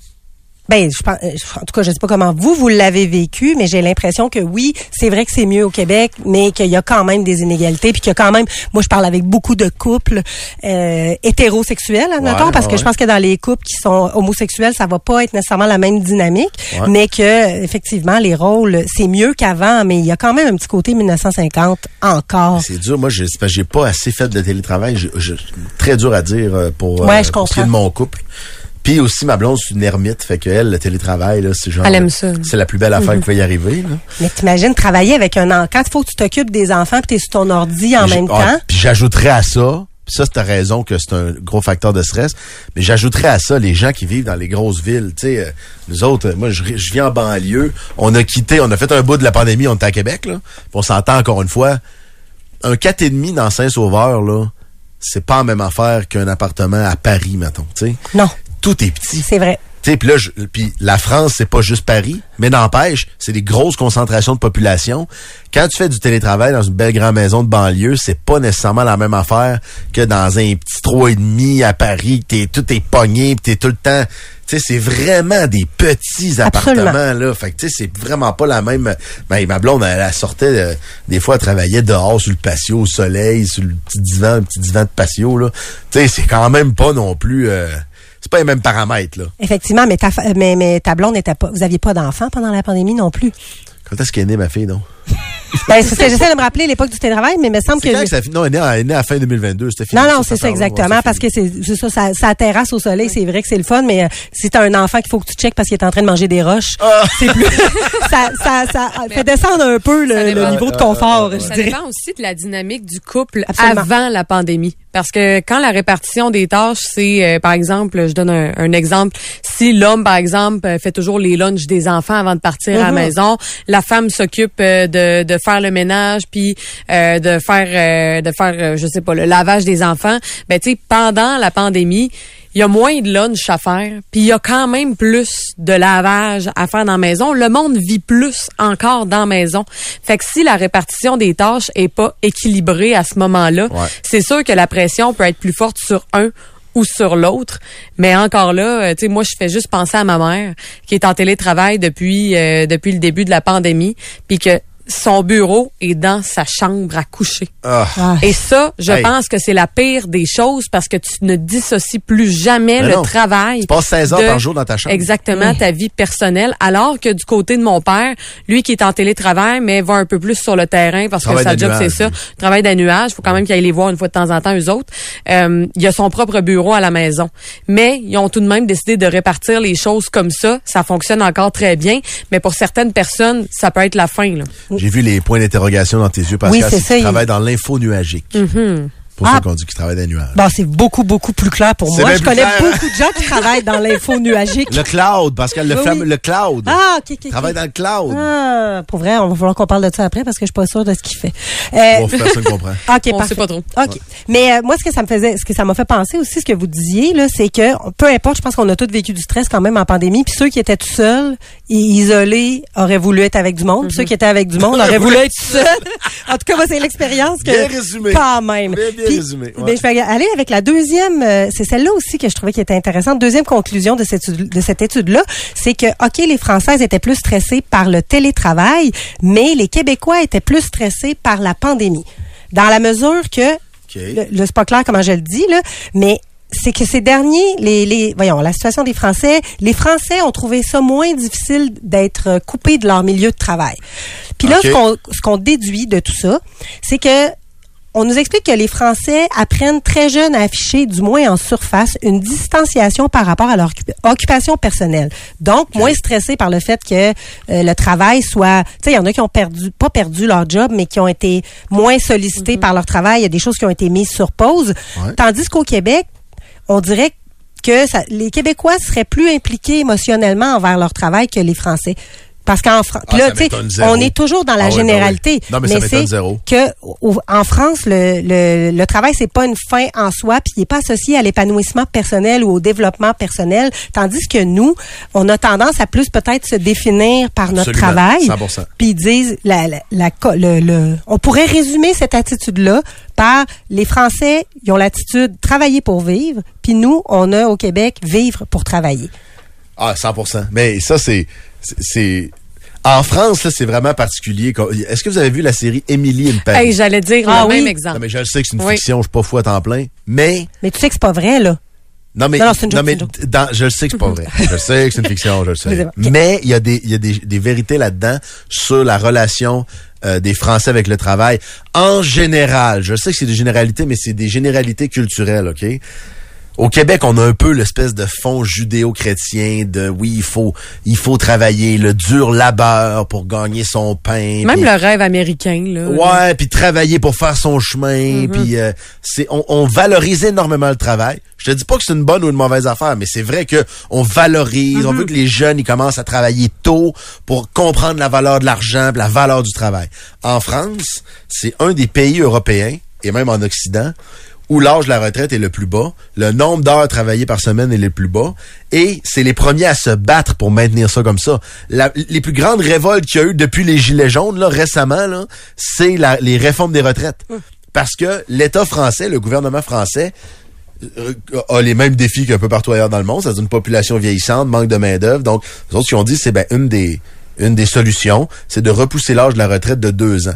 [SPEAKER 4] ben, je pense, euh, en tout cas, je sais pas comment vous vous l'avez vécu, mais j'ai l'impression que oui, c'est vrai que c'est mieux au Québec, mais qu'il y a quand même des inégalités, puis qu'il y a quand même, moi, je parle avec beaucoup de couples euh, hétérosexuels, admettons,
[SPEAKER 2] Ouais,
[SPEAKER 4] parce que je pense que dans les couples qui sont homosexuels, ça va pas être nécessairement la même dynamique,
[SPEAKER 2] Ouais.
[SPEAKER 4] mais que euh, effectivement, les rôles, c'est mieux qu'avant, mais il y a quand même un petit côté 1950 encore.
[SPEAKER 2] C'est dur. Moi, j'ai pas assez fait de télétravail. Je, je- très dur à dire euh, pour,
[SPEAKER 4] Ouais, je
[SPEAKER 2] pour ce qui est
[SPEAKER 4] comprends.
[SPEAKER 2] de mon couple. Puis aussi, ma blonde, c'est une ermite. Fait que elle, le télétravail, là, c'est genre.
[SPEAKER 3] Elle aime ça.
[SPEAKER 2] C'est la plus belle affaire qui peut y arriver, là.
[SPEAKER 4] Mais t'imagines travailler avec un enfant, il faut que tu t'occupes des enfants, puis t'es sur ton ordi en même
[SPEAKER 2] ah,
[SPEAKER 4] temps.
[SPEAKER 2] Puis j'ajouterais à ça, puis ça, c'est raison que c'est un gros facteur de stress, mais j'ajouterais à ça les gens qui vivent dans les grosses villes. Tu sais, euh, nous autres, euh, moi, je, je viens en banlieue. On a quitté, on a fait un bout de la pandémie, on était à Québec, là. Puis on s'entend encore une fois. Un 4,5 dans Saint-Sauveur, là, c'est pas la même affaire qu'un appartement à Paris, mettons. Tu sais,
[SPEAKER 4] Non,
[SPEAKER 2] tout est petit.
[SPEAKER 4] c'est vrai.
[SPEAKER 2] Tu puis là, je- puis la France, c'est pas juste Paris, mais n'empêche, c'est des grosses concentrations de population. Quand tu fais du télétravail dans une belle grande maison de banlieue, c'est pas nécessairement la même affaire que dans un petit trois et demi à Paris, que t'es tout est pogné, pis t'es tout le temps. Tu sais, c'est vraiment des petits
[SPEAKER 4] Absolument.
[SPEAKER 2] appartements là. Fait que tu sais, c'est vraiment pas la même. Ben ma blonde, elle, elle sortait euh, des fois, elle travaillait dehors sur le patio, au soleil, sur le petit divan, le petit divan de patio là. Tu sais, c'est quand même pas non plus. euh, c'est pas les mêmes paramètres là.
[SPEAKER 4] Effectivement, mais ta, fa- mais, mais ta blonde n'était pas, vous aviez pas d'enfant pendant la pandémie non plus.
[SPEAKER 2] Quand est-ce qu'elle est née, ma fille, non?
[SPEAKER 4] Ben, c'est ce que j'essaie de me rappeler l'époque du télétravail, mais il me semble que.
[SPEAKER 2] Que ça? Non, elle est née, à- elle est née à fin 2022, c'était fini.
[SPEAKER 4] Non, non,
[SPEAKER 2] Ça,
[SPEAKER 4] c'est
[SPEAKER 2] ça
[SPEAKER 4] ça
[SPEAKER 2] ouais,
[SPEAKER 4] exactement, parce que c'est ça, ça, ça terrasse au soleil, c'est vrai que c'est le fun, mais euh, si t'as un enfant qu'il faut que tu checkes parce qu'il est en train de manger des roches,
[SPEAKER 2] Ah!
[SPEAKER 4] c'est plus, ça, ça, ça fait descendre un peu
[SPEAKER 3] Ça
[SPEAKER 4] le, le
[SPEAKER 3] dépend.
[SPEAKER 4] niveau de confort, je
[SPEAKER 3] Ça
[SPEAKER 4] dirais.
[SPEAKER 3] dépend aussi de la dynamique du couple
[SPEAKER 4] Absolument.
[SPEAKER 3] avant la pandémie. Parce que quand la répartition des tâches, c'est, euh, par exemple, je donne un, un exemple, si l'homme, par exemple, euh, fait toujours les lunchs des enfants avant de partir à la maison, la femme s'occupe euh, de, de faire le ménage, puis euh, de faire, euh, de faire, euh, je sais pas, le lavage des enfants, ben tu sais, pendant la pandémie, il y a moins de lunch à faire, puis il y a quand même plus de lavage à faire dans la maison. Le monde vit plus encore dans la maison. Fait que si la répartition des tâches est pas équilibrée à ce moment-là,
[SPEAKER 2] Ouais.
[SPEAKER 3] c'est sûr que la pression peut être plus forte sur un ou sur l'autre. Mais encore là, euh, tu sais, moi, je fais juste penser à ma mère qui est en télétravail depuis euh, depuis le début de la pandémie, puis que son bureau est dans sa chambre à coucher.
[SPEAKER 2] Ah.
[SPEAKER 4] Ah.
[SPEAKER 3] Et ça, je
[SPEAKER 2] Hey.
[SPEAKER 3] pense que c'est la pire des choses parce que tu ne dissocies plus jamais
[SPEAKER 2] Mais
[SPEAKER 3] le
[SPEAKER 2] non.
[SPEAKER 3] travail.
[SPEAKER 2] Tu passes 16 heures
[SPEAKER 3] de-
[SPEAKER 2] par jour dans ta chambre.
[SPEAKER 3] Exactement, ta vie personnelle. Alors que du côté de mon père, lui qui est en télétravail, mais va un peu plus sur le terrain parce que
[SPEAKER 2] Travail
[SPEAKER 3] sa job, c'est ça. Travail d'un nuage. faut quand même qu'il aille les voir une fois de temps en temps, eux autres. Euh, il a son propre bureau à la maison. Mais ils ont tout de même décidé de répartir les choses comme ça. Ça fonctionne encore très bien. Mais pour certaines personnes, ça peut être la fin. Là.
[SPEAKER 2] J'ai vu les points d'interrogation dans tes yeux, Pascal.
[SPEAKER 4] Oui, c'est
[SPEAKER 2] si
[SPEAKER 4] ça,
[SPEAKER 2] Tu
[SPEAKER 4] il-
[SPEAKER 2] travailles dans l'info nuagique. Pour
[SPEAKER 4] Ah.
[SPEAKER 2] ceux qui ont dit qu'ils travaillent dans les nuages.
[SPEAKER 4] Bon, c'est beaucoup, beaucoup plus clair pour moi. Je connais
[SPEAKER 2] clair.
[SPEAKER 4] beaucoup de gens qui travaillent dans l'info nuagique.
[SPEAKER 2] Le cloud, Pascal, le
[SPEAKER 4] Oui,
[SPEAKER 2] fameux,
[SPEAKER 4] oui.
[SPEAKER 2] le cloud.
[SPEAKER 4] Ah, ok, ok.
[SPEAKER 2] Travaille dans le cloud.
[SPEAKER 4] Ah, pour vrai, on va falloir qu'on parle de ça après parce que je suis pas sûre de ce qu'il fait. Euh,
[SPEAKER 2] Bon, personne ne comprend.
[SPEAKER 4] OK,
[SPEAKER 3] On
[SPEAKER 4] parfait.
[SPEAKER 3] sait pas trop.
[SPEAKER 4] OK. Mais euh, moi, ce que ça me faisait, ce que ça m'a fait penser aussi, ce que vous disiez, là, c'est que peu importe, je pense qu'on a tous vécu du stress quand même en pandémie. Puis ceux qui étaient tout seuls et isolés auraient voulu être avec du monde. Puis ceux qui étaient avec du monde auraient voulu être tout seuls. en tout cas, moi, c'est l'expérience que.
[SPEAKER 2] Bien résumé.
[SPEAKER 4] Quand même.
[SPEAKER 2] Bien, bien
[SPEAKER 4] Puis,
[SPEAKER 2] résumé, ouais.
[SPEAKER 4] ben, je vais aller avec la deuxième. euh, c'est celle-là aussi que je trouvais qui était intéressante. Deuxième conclusion de cette, de cette étude-là, c'est que, OK, les Françaises étaient plus stressées par le télétravail, mais les Québécois étaient plus stressés par la pandémie. Dans la mesure que le, le- c'est pas clair comment je le dis là, mais c'est que ces derniers, les, les, voyons, la situation des Français, les Français ont trouvé ça moins difficile d'être euh, coupés de leur milieu de travail. Puis là,
[SPEAKER 2] OK.
[SPEAKER 4] ce qu'on, ce qu'on déduit de tout ça, c'est que on nous explique que les Français apprennent très jeunes à afficher, du moins en surface, une distanciation par rapport à leur occup- occupation personnelle. Donc, moins stressés par le fait que euh, le travail soit... Tu sais, il y en a qui ont perdu, pas perdu leur job, mais qui ont été moins sollicités par leur travail. Il y a des choses qui ont été mises sur pause.
[SPEAKER 2] Ouais.
[SPEAKER 4] Tandis qu'au Québec, on dirait que ça- les Québécois seraient plus impliqués émotionnellement envers leur travail que les Français. Parce qu'en France,
[SPEAKER 2] Ah,
[SPEAKER 4] là, tu sais, on est toujours dans la
[SPEAKER 2] Ah ben oui.
[SPEAKER 4] généralité.
[SPEAKER 2] Non, mais
[SPEAKER 4] c'est
[SPEAKER 2] zéro.
[SPEAKER 4] que au- en France, le, le, le travail c'est pas une fin en soi, puis il est pas associé à l'épanouissement personnel ou au développement personnel, tandis que nous, on a tendance à plus peut-être se définir par notre travail.
[SPEAKER 2] 100%.
[SPEAKER 4] Puis ils disent la, la, la co- le, le- on pourrait résumer cette attitude-là par les Français, ils ont l'attitude travailler pour vivre, puis nous, on a au Québec vivre pour travailler.
[SPEAKER 2] Ah, 100 Mais ça, c'est. c'est- En France, là, c'est vraiment particulier. Est-ce que vous avez vu la série Emily in Paris?
[SPEAKER 3] Hey, j'allais dire
[SPEAKER 4] Ah
[SPEAKER 3] le
[SPEAKER 4] oui.
[SPEAKER 3] même
[SPEAKER 2] non,
[SPEAKER 3] exemple.
[SPEAKER 2] mais je le sais que c'est une
[SPEAKER 3] Oui.
[SPEAKER 2] fiction, je suis pas fou à temps plein. Mais.
[SPEAKER 4] Mais tu sais que c'est pas vrai là.
[SPEAKER 2] Non, mais,
[SPEAKER 4] Non, non, c'est une joke,
[SPEAKER 2] mais dans- je le sais que c'est pas vrai. Je le sais que c'est une fiction, je le sais.
[SPEAKER 4] Mais
[SPEAKER 2] il y a des, il y a des, des vérités là-dedans sur la relation euh, des Français avec le travail. En général, je sais que c'est des généralités, mais c'est des généralités culturelles, OK? Au Québec, on a un peu l'espèce de fond judéo-chrétien de oui, il faut, il faut travailler, le dur labeur pour gagner son pain.
[SPEAKER 3] Même le rêve américain, là.
[SPEAKER 2] Ouais, puis travailler pour faire son chemin, puis euh, c'est on, on valorise énormément le travail. Je te dis pas que c'est une bonne ou une mauvaise affaire, mais c'est vrai que on valorise, on veut que les jeunes ils commencent à travailler tôt pour comprendre la valeur de l'argent, la valeur du travail. En France, c'est un des pays européens et même en Occident où l'âge de la retraite est le plus bas, le nombre d'heures travaillées par semaine est le plus bas, et c'est les premiers à se battre pour maintenir ça comme ça. La- les plus grandes révoltes qu'il y a eu depuis les Gilets jaunes, là, récemment, là, c'est la- les réformes des retraites. Parce que l'État français, le gouvernement français, euh, a les mêmes défis qu'un peu partout ailleurs dans le monde, c'est-à-dire une population vieillissante, manque de main-d'œuvre. Donc, les autres qui ont dit, c'est ben une des une des solutions, c'est de repousser l'âge de la retraite de deux ans.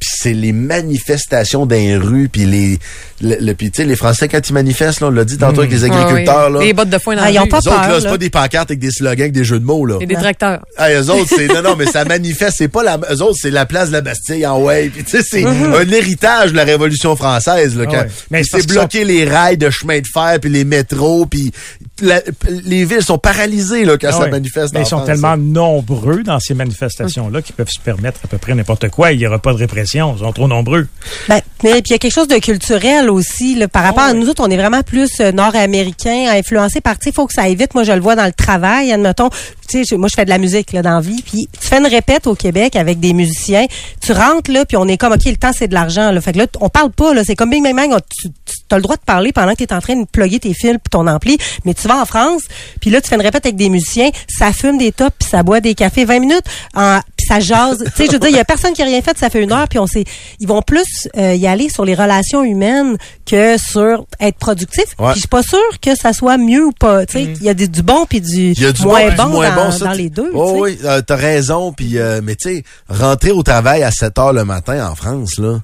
[SPEAKER 2] Puis c'est les manifestations dans les rues, puis les, le, le- puis tu sais, les Français quand ils manifestent, là, on l'a dit tantôt avec les agriculteurs,
[SPEAKER 3] Ah oui.
[SPEAKER 2] là.
[SPEAKER 3] Les bottes de foin dans
[SPEAKER 4] Ah,
[SPEAKER 3] la
[SPEAKER 4] ils ont pas
[SPEAKER 2] Les autres,
[SPEAKER 4] peur,
[SPEAKER 2] là, c'est pas des pancartes avec des slogans, avec des jeux de mots, là.
[SPEAKER 3] Et des tracteurs.
[SPEAKER 2] Ah, eux autres, c'est, non, non, mais ça manifeste, c'est pas la, eux autres, c'est la place de la Bastille en way. Puis, tu sais, c'est un héritage de la Révolution française, là,
[SPEAKER 7] Ah
[SPEAKER 2] quand,
[SPEAKER 7] ouais. Mais c'est
[SPEAKER 2] bloquer les rails de chemin de fer, puis les métros, puis la- les villes sont paralysées là, quand
[SPEAKER 7] Ah
[SPEAKER 2] ça manifeste.
[SPEAKER 7] Mais ils sont
[SPEAKER 2] France,
[SPEAKER 7] tellement
[SPEAKER 2] ça.
[SPEAKER 7] nombreux dans ces manifestations-là qu'ils peuvent se permettre à peu près n'importe quoi. Il n'y aura pas de répression. Ils sont trop nombreux.
[SPEAKER 4] Ben, mais puis il y a quelque chose de culturel aussi là, par rapport à nous autres, on est vraiment plus euh, nord-américains, influencés par, tu sais, faut que ça aille vite. Moi, je le vois dans le travail, admettons. Tu sais, je- moi, je fais de la musique là dans la vie, puis tu fais une répète au Québec avec des musiciens. Tu rentres là, puis on est comme, ok, le temps c'est de l'argent. Là, fait que là, on parle pas là, c'est comme Bing Bang Bang. Tu, as le droit de parler pendant que tu es en train de plugger tes fils puis ton ampli, mais tu vas en France, puis là, tu fais une répète avec des musiciens, ça fume des tops, puis ça boit des cafés 20 minutes, en- puis ça jase. tu sais, je veux dire, il y a personne qui a rien fait, ça fait une heure, puis on sait, ils vont plus euh, y aller sur les relations humaines que sur être productif.
[SPEAKER 2] Ouais.
[SPEAKER 4] Puis je suis pas sûre que ça soit mieux ou pas. Tu sais, il y a des- du bon puis du,
[SPEAKER 2] du
[SPEAKER 4] moins
[SPEAKER 2] bon, du moins
[SPEAKER 4] dans,
[SPEAKER 2] bon, ça,
[SPEAKER 4] dans les deux.
[SPEAKER 2] Oh, oui, euh, t'as raison. Puis, euh, mais tu sais, rentrer au travail à 7 heures le matin en France, là,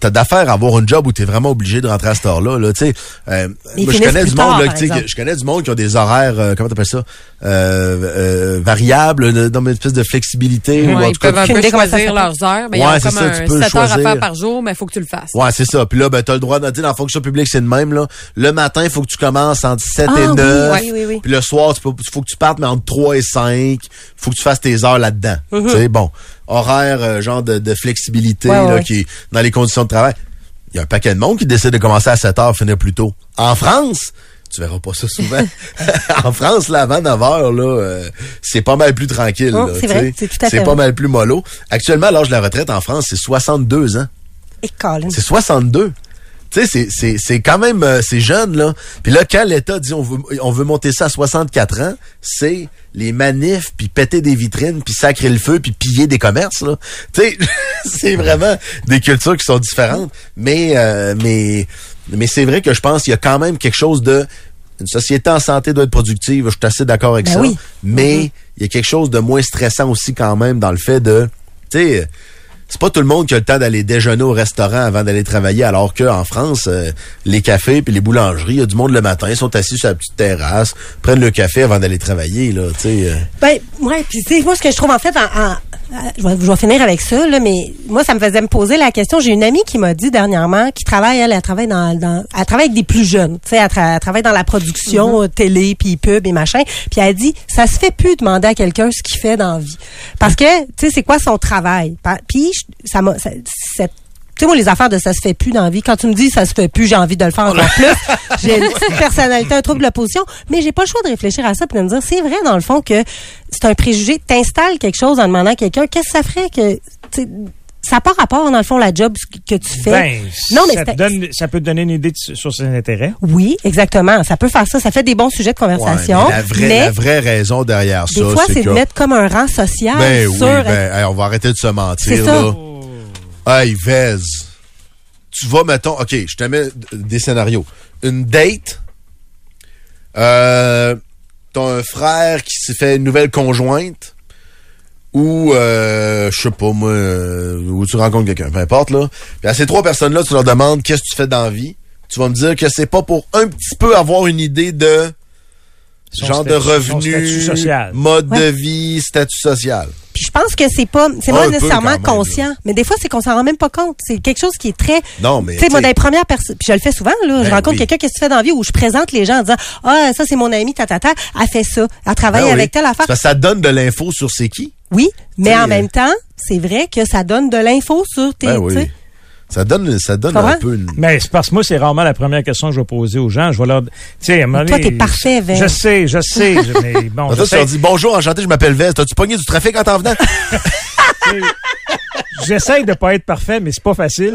[SPEAKER 2] t'as d'affaires à avoir un job où t'es vraiment obligé de rentrer à cette heure-là. Là, tu sais, euh,
[SPEAKER 4] ils
[SPEAKER 2] moi, je connais du
[SPEAKER 4] tard,
[SPEAKER 2] monde, là, tu sais,
[SPEAKER 4] exemple.
[SPEAKER 2] que- je connais du monde qui ont des horaires, euh, comment t'appelles ça, euh, euh, variables, dans une espèce de flexibilité. ou en
[SPEAKER 3] Ouais,
[SPEAKER 2] tout
[SPEAKER 3] ils
[SPEAKER 2] cas,
[SPEAKER 3] peuvent un peu choisir leurs heures. Mais
[SPEAKER 2] Ouais,
[SPEAKER 3] ils ont comme
[SPEAKER 2] ça, tu
[SPEAKER 3] un
[SPEAKER 2] peux
[SPEAKER 3] 7 heures à faire par jour, mais il faut que tu le fasses.
[SPEAKER 2] Ouais, c'est ça. Puis là, ben, t'as le droit de dire, dans la fonction publique, c'est le même, là. Le matin, il faut que tu commences entre 7
[SPEAKER 4] Ah
[SPEAKER 2] et
[SPEAKER 4] oui,
[SPEAKER 2] 9.
[SPEAKER 4] oui, oui, oui.
[SPEAKER 2] Puis le soir, il faut que tu partes, mais entre 3 et 5. faut que tu fasses tes heures là-dedans.
[SPEAKER 4] Mhm.
[SPEAKER 2] Tu sais, bon. Horaire, euh, genre de, de flexibilité,
[SPEAKER 4] Ouais,
[SPEAKER 2] là,
[SPEAKER 4] ouais.
[SPEAKER 2] qui dans les conditions de travail. Il y a un paquet de monde qui décide de commencer à 7 heures, finir plus tôt. En France, tu verras pas ça souvent. en France, là, avant 9 heures, là, euh, c'est pas mal plus tranquille.
[SPEAKER 4] Oh, c'est vrai, c'est tout à fait
[SPEAKER 2] C'est pas mal plus mollo. Actuellement, l'âge de la retraite en France, c'est 62 ans. C'est 62. Tu sais, c'est- c'est, c'est quand même, euh, c'est jeune, là. Puis là, quand l'État dit on veut, on veut monter ça à 64 ans, c'est les manifs, puis péter des vitrines, puis sacrer le feu, puis piller des commerces, là. Tu sais, c'est vraiment des cultures qui sont différentes. Mais, euh, mais, mais c'est vrai que je pense qu'il y a quand même quelque chose de... Une société en santé doit être productive, je suis assez d'accord avec
[SPEAKER 4] Ben
[SPEAKER 2] ça.
[SPEAKER 4] oui.
[SPEAKER 2] Mais il y a quelque chose de moins stressant aussi quand même dans le fait de... Tu sais c'est pas tout le monde qui a le temps d'aller déjeuner au restaurant avant d'aller travailler, alors que en France, euh, les cafés puis les boulangeries, il y a du monde le matin, ils sont assis sur la petite terrasse, prennent le café avant d'aller travailler, là, tu sais. euh.
[SPEAKER 4] Ben, ouais, puis tu sais, moi, ce que je trouve en fait, en, je, vais, je vais finir avec ça, là, mais moi, ça me faisait me poser la question. J'ai une amie qui m'a dit dernièrement, qui travaille, elle, elle travaille dans, dans elle travaille avec des plus jeunes, tu sais, elle, tra- elle travaille dans la production, euh, télé, puis pub et machin. Puis elle a dit, ça se fait plus demander à quelqu'un ce qu'il fait dans la vie, parce que, tu sais, c'est quoi son travail? Puis ça m'a, cette sais, moi, les affaires de ça se fait plus dans la vie. Quand tu me dis ça se fait plus, j'ai envie de le faire encore plus. J'ai une petite personnalité, un trouble de position, mais j'ai pas le choix de réfléchir à ça puis de me dire, c'est vrai, dans le fond, que c'est un préjugé. T'installes quelque chose en demandant à quelqu'un, qu'est-ce que ça ferait que, ça n'a pas rapport, dans le fond, la job que tu fais?
[SPEAKER 7] Ben,
[SPEAKER 4] non, mais
[SPEAKER 7] ça, te
[SPEAKER 4] c'est-
[SPEAKER 7] donne, ça peut te donner une idée de- sur ses intérêts.
[SPEAKER 4] Oui, exactement. Ça peut faire ça. Ça fait des bons sujets de
[SPEAKER 2] Ouais,
[SPEAKER 4] conversation.
[SPEAKER 2] mais la vraie,
[SPEAKER 4] mais
[SPEAKER 2] la vraie raison derrière
[SPEAKER 4] des
[SPEAKER 2] ça,
[SPEAKER 4] fois,
[SPEAKER 2] c'est que...
[SPEAKER 4] de mettre comme un rang social
[SPEAKER 2] ben oui,
[SPEAKER 4] sur...
[SPEAKER 2] ben, hey, on va arrêter de se mentir,
[SPEAKER 4] C'est ça.
[SPEAKER 2] là. Hey, Vez, tu vas, mettons, OK, je te mets des scénarios. Une date, euh, t'as un frère qui s'est fait une nouvelle conjointe, ou, euh, je sais pas, moi, euh, où tu rencontres quelqu'un, peu importe, là. Puis à ces trois personnes-là, tu leur demandes qu'est-ce que tu fais dans la vie. Tu vas me dire que c'est pas pour un petit peu avoir une idée de
[SPEAKER 7] Son
[SPEAKER 2] genre de
[SPEAKER 7] statut- social.
[SPEAKER 2] mode de vie, statut social.
[SPEAKER 4] Puis je pense que c'est pas, c'est pas nécessairement
[SPEAKER 2] même,
[SPEAKER 4] conscient, mais des fois c'est qu'on s'en rend même pas compte. C'est quelque chose qui est très.
[SPEAKER 2] Non, mais,
[SPEAKER 4] Tu sais, moi, les premières personnes, puis je le fais souvent, là, je
[SPEAKER 2] Ben
[SPEAKER 4] rencontre
[SPEAKER 2] oui.
[SPEAKER 4] quelqu'un, qu'est-ce que tu fais dans la vie, où je présente les gens en disant, ah, ça, c'est mon ami, ta, ta, ta, elle fait ça, elle travaille
[SPEAKER 2] Ben oui.
[SPEAKER 4] avec telle affaire.
[SPEAKER 2] Que ça donne de l'info sur c'est qui?
[SPEAKER 4] Oui, mais
[SPEAKER 2] T'sais,
[SPEAKER 4] en
[SPEAKER 2] euh,
[SPEAKER 4] même temps, c'est vrai que ça donne de l'info sur tes,
[SPEAKER 2] Ben oui. Ça donne, ça donne un peu une...
[SPEAKER 7] Mais c'est parce que moi, c'est rarement la première question que je vais poser aux gens. Je vais leur. Tu sais,
[SPEAKER 4] toi, t'es parfait, Vez.
[SPEAKER 7] Je sais, je sais. je- mais bon,
[SPEAKER 2] Toi, tu leur dis bonjour, enchanté, je m'appelle Vez. T'as-tu pogné du trafic en t'en venant?
[SPEAKER 7] j'essaie de pas être parfait, mais c'est pas facile.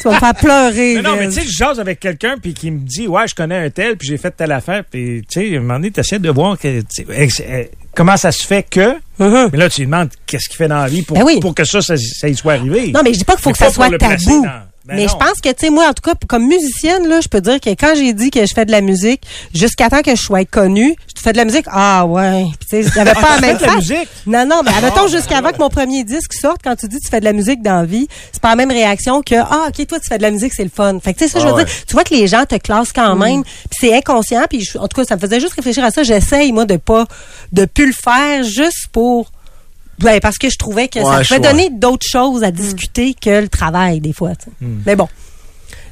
[SPEAKER 4] Tu vas me faire pleurer.
[SPEAKER 7] Mais non, mais tu sais, je jase avec quelqu'un puis qui me dit ouais, je connais un tel puis j'ai fait telle affaire puis tu sais, à un moment donné, t'essaies de voir que, euh, comment ça se fait que.
[SPEAKER 4] Mhm.
[SPEAKER 7] Mais là, tu lui demandes qu'est-ce qu'il fait dans la vie pour,
[SPEAKER 4] Ben oui.
[SPEAKER 7] pour que ça, ça, ça y soit arrivé.
[SPEAKER 4] Non, mais je dis pas qu'il faut que ça soit tabou.
[SPEAKER 7] dans- Ben
[SPEAKER 4] mais je pense que, tu sais, moi, en tout cas, comme musicienne, là, je peux dire que quand j'ai dit que je fais de la musique, jusqu'à temps que je sois connue, je fais de la musique, ah ouais. Tu sais, j'avais pas la même
[SPEAKER 7] de la musique?
[SPEAKER 4] Non, non, mais admettons
[SPEAKER 7] Ah,
[SPEAKER 4] jusqu'avant que mon premier disque sorte, quand tu dis que tu fais de la musique dans la vie, c'est pas la même réaction que, ah, ok, toi, tu fais de la musique, c'est le fun. Fait que, tu sais, ça, je
[SPEAKER 2] Ah
[SPEAKER 4] veux
[SPEAKER 2] ouais.
[SPEAKER 4] dire, tu vois que les gens te classent quand même, puis c'est inconscient, puis je- en tout cas, ça me faisait juste réfléchir à ça. J'essaye, moi, de pas, de plus le faire juste pour, ben, parce que je trouvais que
[SPEAKER 2] Ouais,
[SPEAKER 4] ça pouvait donner d'autres choses à discuter que le travail, des fois, tu sais.
[SPEAKER 2] Hmm.
[SPEAKER 4] Mais bon.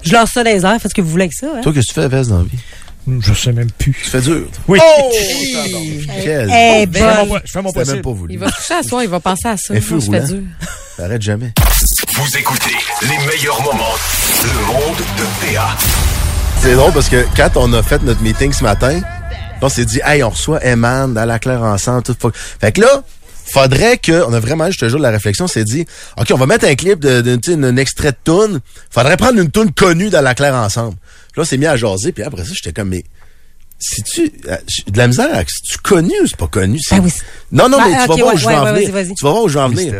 [SPEAKER 4] Je lance ça dans les airs, faites ce que vous voulez avec ça. Hein?
[SPEAKER 2] Toi, qu'est-ce que tu fais, Vez, dans la vie?
[SPEAKER 7] Je sais même plus.
[SPEAKER 2] Tu fais dur.
[SPEAKER 7] Oui.
[SPEAKER 2] Oh! Quel-
[SPEAKER 4] Eh,
[SPEAKER 7] fais mon, je fais mon
[SPEAKER 2] C'était même
[SPEAKER 7] possible.
[SPEAKER 2] pas voulu.
[SPEAKER 3] Il va se coucher à soir, il va penser à ça. Moi, je fais dur.
[SPEAKER 2] T'arrêtes jamais.
[SPEAKER 1] Vous écoutez les meilleurs moments. Le monde de PA.
[SPEAKER 2] C'est drôle parce que quand on a fait notre meeting ce matin, on s'est dit, hey, on reçoit Eman, dans la claire ensemble, tout. Fait que là, faudrait que, on a vraiment, je te jure, la réflexion, on s'est dit, OK, on va mettre un clip de, de, tu sais, un extrait de tune. Faudrait prendre une tune connue dans la claire ensemble. Puis là, on s'est mis à jaser, puis après ça, j'étais comme, mais, si tu, euh, de la misère, si tu connu ou c'est pas connu? c'est-
[SPEAKER 4] Ben oui, c'est-
[SPEAKER 2] Non, non,
[SPEAKER 4] Ben,
[SPEAKER 2] mais tu vas voir où je vais en venir. Tu vas voir où je vais en venir.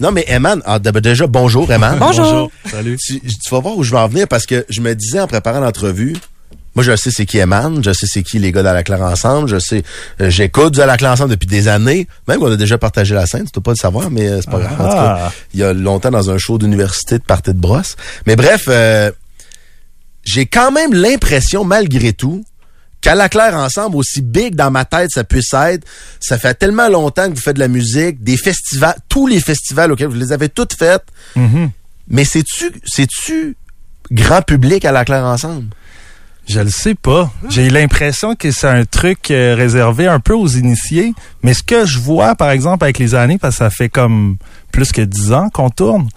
[SPEAKER 2] Non, mais Eman, ah, d'ab- déjà, bonjour, Eman.
[SPEAKER 4] Bonjour.
[SPEAKER 9] Salut.
[SPEAKER 2] Tu, tu vas voir où je vais en venir parce que je me disais en préparant l'entrevue, moi je sais c'est qui Eman, je sais c'est qui les gars dans la claire ensemble, je sais, euh, j'écoute à la claire ensemble depuis des années, même qu'on a déjà partagé la scène, tu dois pas le savoir, mais euh, c'est pas grave. En tout cas,
[SPEAKER 9] Ah.
[SPEAKER 2] il y a longtemps dans un show d'université de partie de brosse. Mais bref, euh, j'ai quand même l'impression, malgré tout, qu'à la claire ensemble, aussi big dans ma tête ça puisse être, ça fait tellement longtemps que vous faites de la musique, des festivals, tous les festivals auxquels vous les avez toutes faites,
[SPEAKER 9] Mhm.
[SPEAKER 2] mais c'est-tu, c'est-tu grand public à la claire ensemble?
[SPEAKER 9] Je le sais pas. J'ai l'impression que c'est un truc euh, réservé un peu aux initiés. Mais ce que je vois, par exemple, avec les années, parce que ça fait comme plus que dix ans qu'on tourne,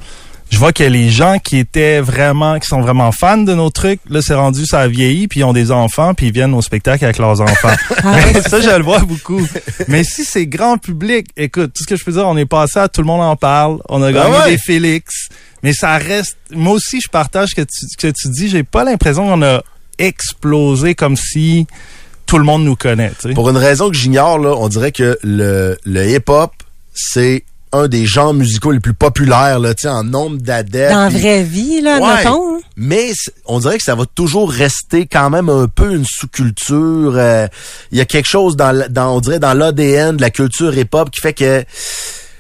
[SPEAKER 9] je vois que les gens qui étaient vraiment, qui sont vraiment fans de nos trucs, là, c'est rendu, ça a vieilli, puis ils ont des enfants, puis ils viennent au spectacle avec leurs enfants. Mais ça, je le vois beaucoup. Mais si c'est grand public, écoute, tout ce que je peux dire, on est passé à tout le monde en parle, on a gagné
[SPEAKER 2] ouais?
[SPEAKER 9] des Félix, mais ça reste, moi aussi, je partage ce que tu, ce que tu dis, j'ai pas l'impression qu'on a explosé comme si tout le monde nous connaît.
[SPEAKER 2] Pour une raison que j'ignore, là, on dirait que le, le hip-hop, c'est un des genres musicaux les plus populaires, là, en nombre d'adeptes.
[SPEAKER 4] Dans la vraie vie, là,
[SPEAKER 2] Ouais.
[SPEAKER 4] mettons. hein.
[SPEAKER 2] Mais on dirait que ça va toujours rester quand même un peu une sous-culture. euh, Il y a quelque chose dans, dans on dirait dans l'ADN de la culture hip-hop qui fait que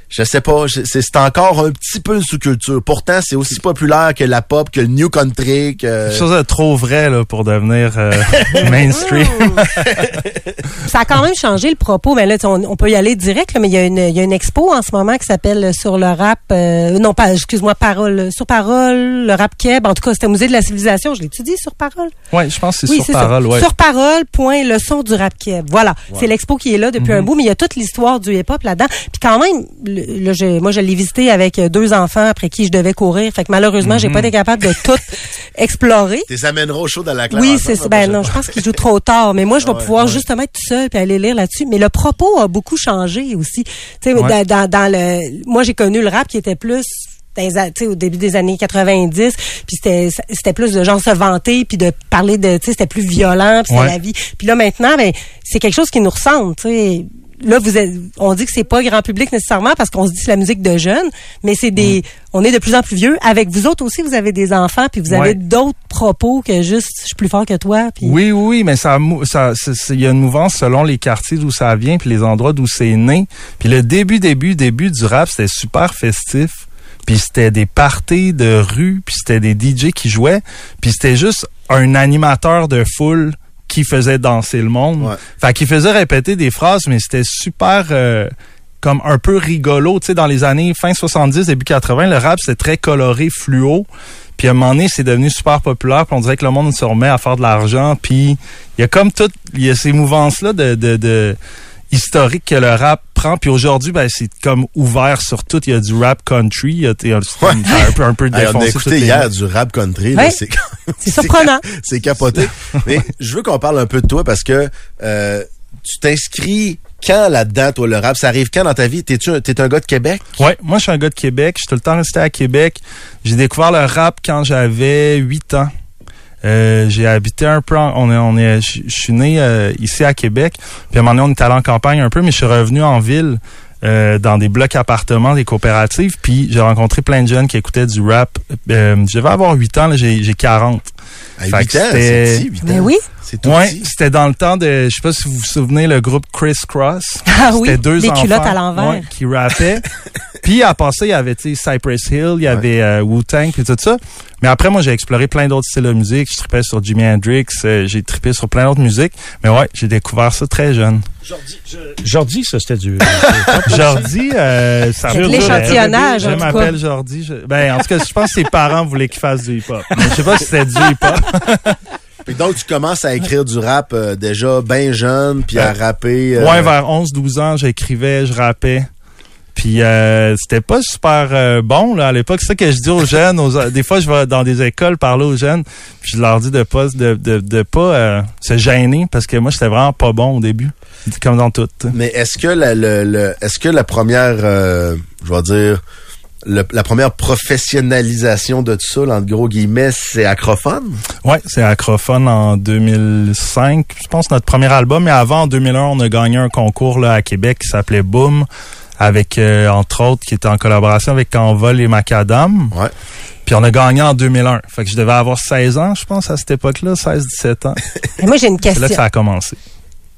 [SPEAKER 2] je sais pas, c'est encore un petit peu une sous-culture. Pourtant, c'est aussi populaire que la pop, que le new country, que
[SPEAKER 9] chose de trop vrai là, pour devenir euh, mainstream.
[SPEAKER 4] Ça a quand même changé le propos. Mais là, tu sais, on, on peut y aller direct, là, mais il y, a une, il y a une expo en ce moment qui s'appelle euh, Sur le rap, euh, non pas, excuse-moi, parole, sur parole, le rap keb. En tout cas, c'était au musée de la civilisation. Je l'étudie sur parole?
[SPEAKER 9] ouais, je pense que c'est
[SPEAKER 4] Oui,
[SPEAKER 9] sur
[SPEAKER 4] c'est
[SPEAKER 9] parole,
[SPEAKER 4] ça.
[SPEAKER 9] ouais.
[SPEAKER 4] Sur parole, point, le son du rap keb. Voilà. C'est l'expo qui est là depuis un bout, mais il y a toute l'histoire du hip-hop là-dedans. Puis quand même, là, je- moi, je l'ai visité avec deux enfants après qui je devais courir. Fait que malheureusement, j'ai pas été capable de tout explorer.
[SPEAKER 2] t'es amèneras au show dans la classe.
[SPEAKER 4] Oui, c'est ça. Ben non, je pense qu'il joue trop tard. Mais moi, je vais
[SPEAKER 2] Ah ouais,
[SPEAKER 4] pouvoir
[SPEAKER 2] ouais.
[SPEAKER 4] justement être tout seul puis aller lire là-dessus. Mais le propos a beaucoup changé aussi. Tu sais,
[SPEAKER 9] Ouais.
[SPEAKER 4] dans, dans, le, moi, j'ai connu le rap qui était plus les tu au début des années 90 puis c'était c'était plus de gens se vanter puis de parler de tu sais c'était plus violent puis c'était
[SPEAKER 9] Ouais.
[SPEAKER 4] la vie puis là maintenant ben c'est quelque chose qui nous ressemble tu sais là vous êtes, on dit que c'est pas grand public nécessairement parce qu'on se dit que c'est la musique de jeunes mais c'est des on est de plus en plus vieux avec vous autres aussi vous avez des enfants puis vous avez d'autres propos que juste je suis plus fort que toi puis
[SPEAKER 9] Oui, oui, oui, mais ça, ça, il y a une mouvance selon les quartiers d'où ça vient, puis les endroits d'où c'est né. Puis le début, début, début du rap, c'était super festif. Puis c'était des parties de rue, puis c'était des DJ qui jouaient, puis c'était juste un animateur de foule qui faisait danser le monde.
[SPEAKER 2] Ouais.
[SPEAKER 9] Fait qu'il faisait répéter des phrases, mais c'était super euh, comme un peu rigolo. Tu sais, dans les années fin 70, début 80, le rap, c'était très coloré, fluo. Puis à un moment donné, c'est devenu super populaire. Puis on dirait que le monde se remet à faire de l'argent. Puis il y a comme tout, il y a ces mouvances-là de, de, de historiques que le rap prend. Puis aujourd'hui, ben, c'est comme ouvert sur tout. Il y a du rap country. Il y a, comme un peu, un peu
[SPEAKER 2] Hey, on a
[SPEAKER 9] défoncé les-
[SPEAKER 2] du rap country. là,
[SPEAKER 4] Ouais.
[SPEAKER 2] c'est
[SPEAKER 4] c'est surprenant
[SPEAKER 2] c'est capoté. Mais je veux qu'on parle un peu de toi parce que euh, tu t'inscris quand là-dedans, toi, le rap? Ça arrive quand dans ta vie? T'es-tu un, t'es un gars de Québec?
[SPEAKER 9] Ouais, moi je suis un gars de Québec. Je suis tout le temps resté à Québec. J'ai découvert le rap quand j'avais 8 ans. Euh, j'ai habité un peu, en- on est, on est, je suis né euh, ici à Québec. Puis à un moment donné, on est allé en campagne un peu, mais je suis revenu en ville euh, dans des blocs appartements, des coopératives. Puis j'ai rencontré plein de jeunes qui écoutaient du rap. Euh, je vais avoir 8 ans, j'ai j'ai 40.
[SPEAKER 2] À
[SPEAKER 9] Fait
[SPEAKER 2] 8
[SPEAKER 9] que
[SPEAKER 2] ans,
[SPEAKER 9] c'était-
[SPEAKER 2] c'est petit, 8 ans.
[SPEAKER 4] mais oui
[SPEAKER 9] Ouais, c'était dans le temps de, je sais pas si vous vous souvenez, le groupe Criss Cross.
[SPEAKER 4] ah oui
[SPEAKER 9] C'était deux
[SPEAKER 4] les
[SPEAKER 9] enfants
[SPEAKER 4] culottes à l'envers
[SPEAKER 9] ouais, qui rappaient. puis à ça, il y avait Cypress Hill, il y avait euh, Wu-Tang puis tout ça. Mais après moi, j'ai exploré plein d'autres styles de musique, je tripais sur Jimi Hendrix, euh, j'ai trippé sur plein d'autres musiques, mais ouais, j'ai découvert ça très jeune.
[SPEAKER 7] Jordi, ça, c'était du...
[SPEAKER 9] Jordi euh, ça
[SPEAKER 4] C'est de
[SPEAKER 9] me-
[SPEAKER 4] l'échantillonnage,
[SPEAKER 9] Je m'appelle Jordi. je- Ben en tout cas, je pense que ses parents voulaient qu'il fasse du hip-hop. Mais je sais pas si c'était du hip-hop.
[SPEAKER 2] Puis donc, tu commences à écrire du rap euh, déjà bien jeune, puis à
[SPEAKER 9] Euh,
[SPEAKER 2] rapper. euh,
[SPEAKER 9] Ouais, vers 11-12 ans, j'écrivais, je rappais. Puis euh, c'était pas super euh, bon là à l'époque. C'est ça que je dis aux jeunes. Aux, des fois, je vais dans des écoles parler aux jeunes, puis je leur dis de pas de, de, de pas euh, se gêner parce que moi, j'étais vraiment pas bon au début, comme dans tout. sais.
[SPEAKER 2] Mais est-ce que la, le, le- est-ce que la première, euh, je vais dire, le- la première professionnalisation de tout ça, là, entre gros guillemets, c'est Acrophone?
[SPEAKER 9] Ouais, c'est Acrophone en 2005, je pense notre premier album. Mais avant, en 2001, on a gagné un concours là à Québec qui s'appelait Boom, avec euh, entre autres qui était en collaboration avec Canvol et Macadam.
[SPEAKER 2] Ouais.
[SPEAKER 9] Puis on a gagné en 2001. Fait que je devais avoir 16 ans, je pense, à cette époque-là, 16-17 ans.
[SPEAKER 4] Et moi, j'ai une
[SPEAKER 9] C'est là
[SPEAKER 4] question.
[SPEAKER 9] que ça a commencé.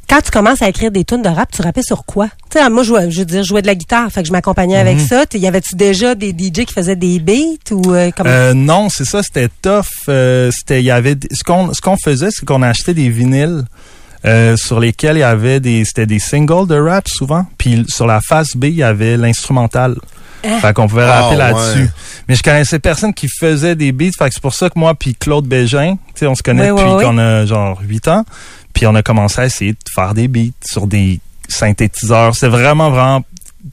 [SPEAKER 4] Quand tu commences à écrire des tunes de rap, tu rappais sur quoi? Tu sais, moi, je, veux dire, je jouais de la guitare, fait que je m'accompagnais avec
[SPEAKER 9] Mhm.
[SPEAKER 4] ça. Y avait-tu déjà des DJ qui faisaient des beats ou euh, comment?
[SPEAKER 9] Euh, non, c'est ça, c'était tough. Euh, c'était, il y avait, ce qu'on, ce qu'on faisait, c'est qu'on achetait des vinyles euh, sur lesquels il y avait des, c'était des singles de rap souvent. Puis sur la face B, il y avait l'instrumental.
[SPEAKER 4] Hein?
[SPEAKER 9] Fait qu'on pouvait
[SPEAKER 2] Ah,
[SPEAKER 9] rapper là-dessus.
[SPEAKER 2] ouais.
[SPEAKER 9] Mais je connaissais personne qui faisait des beats. Fait que c'est pour ça que moi puis Claude Bégin, tu sais, on se connaît depuis qu'on a genre 8 ans. Puis on a commencé à essayer de faire des beats sur des synthétiseurs. C'était vraiment, vraiment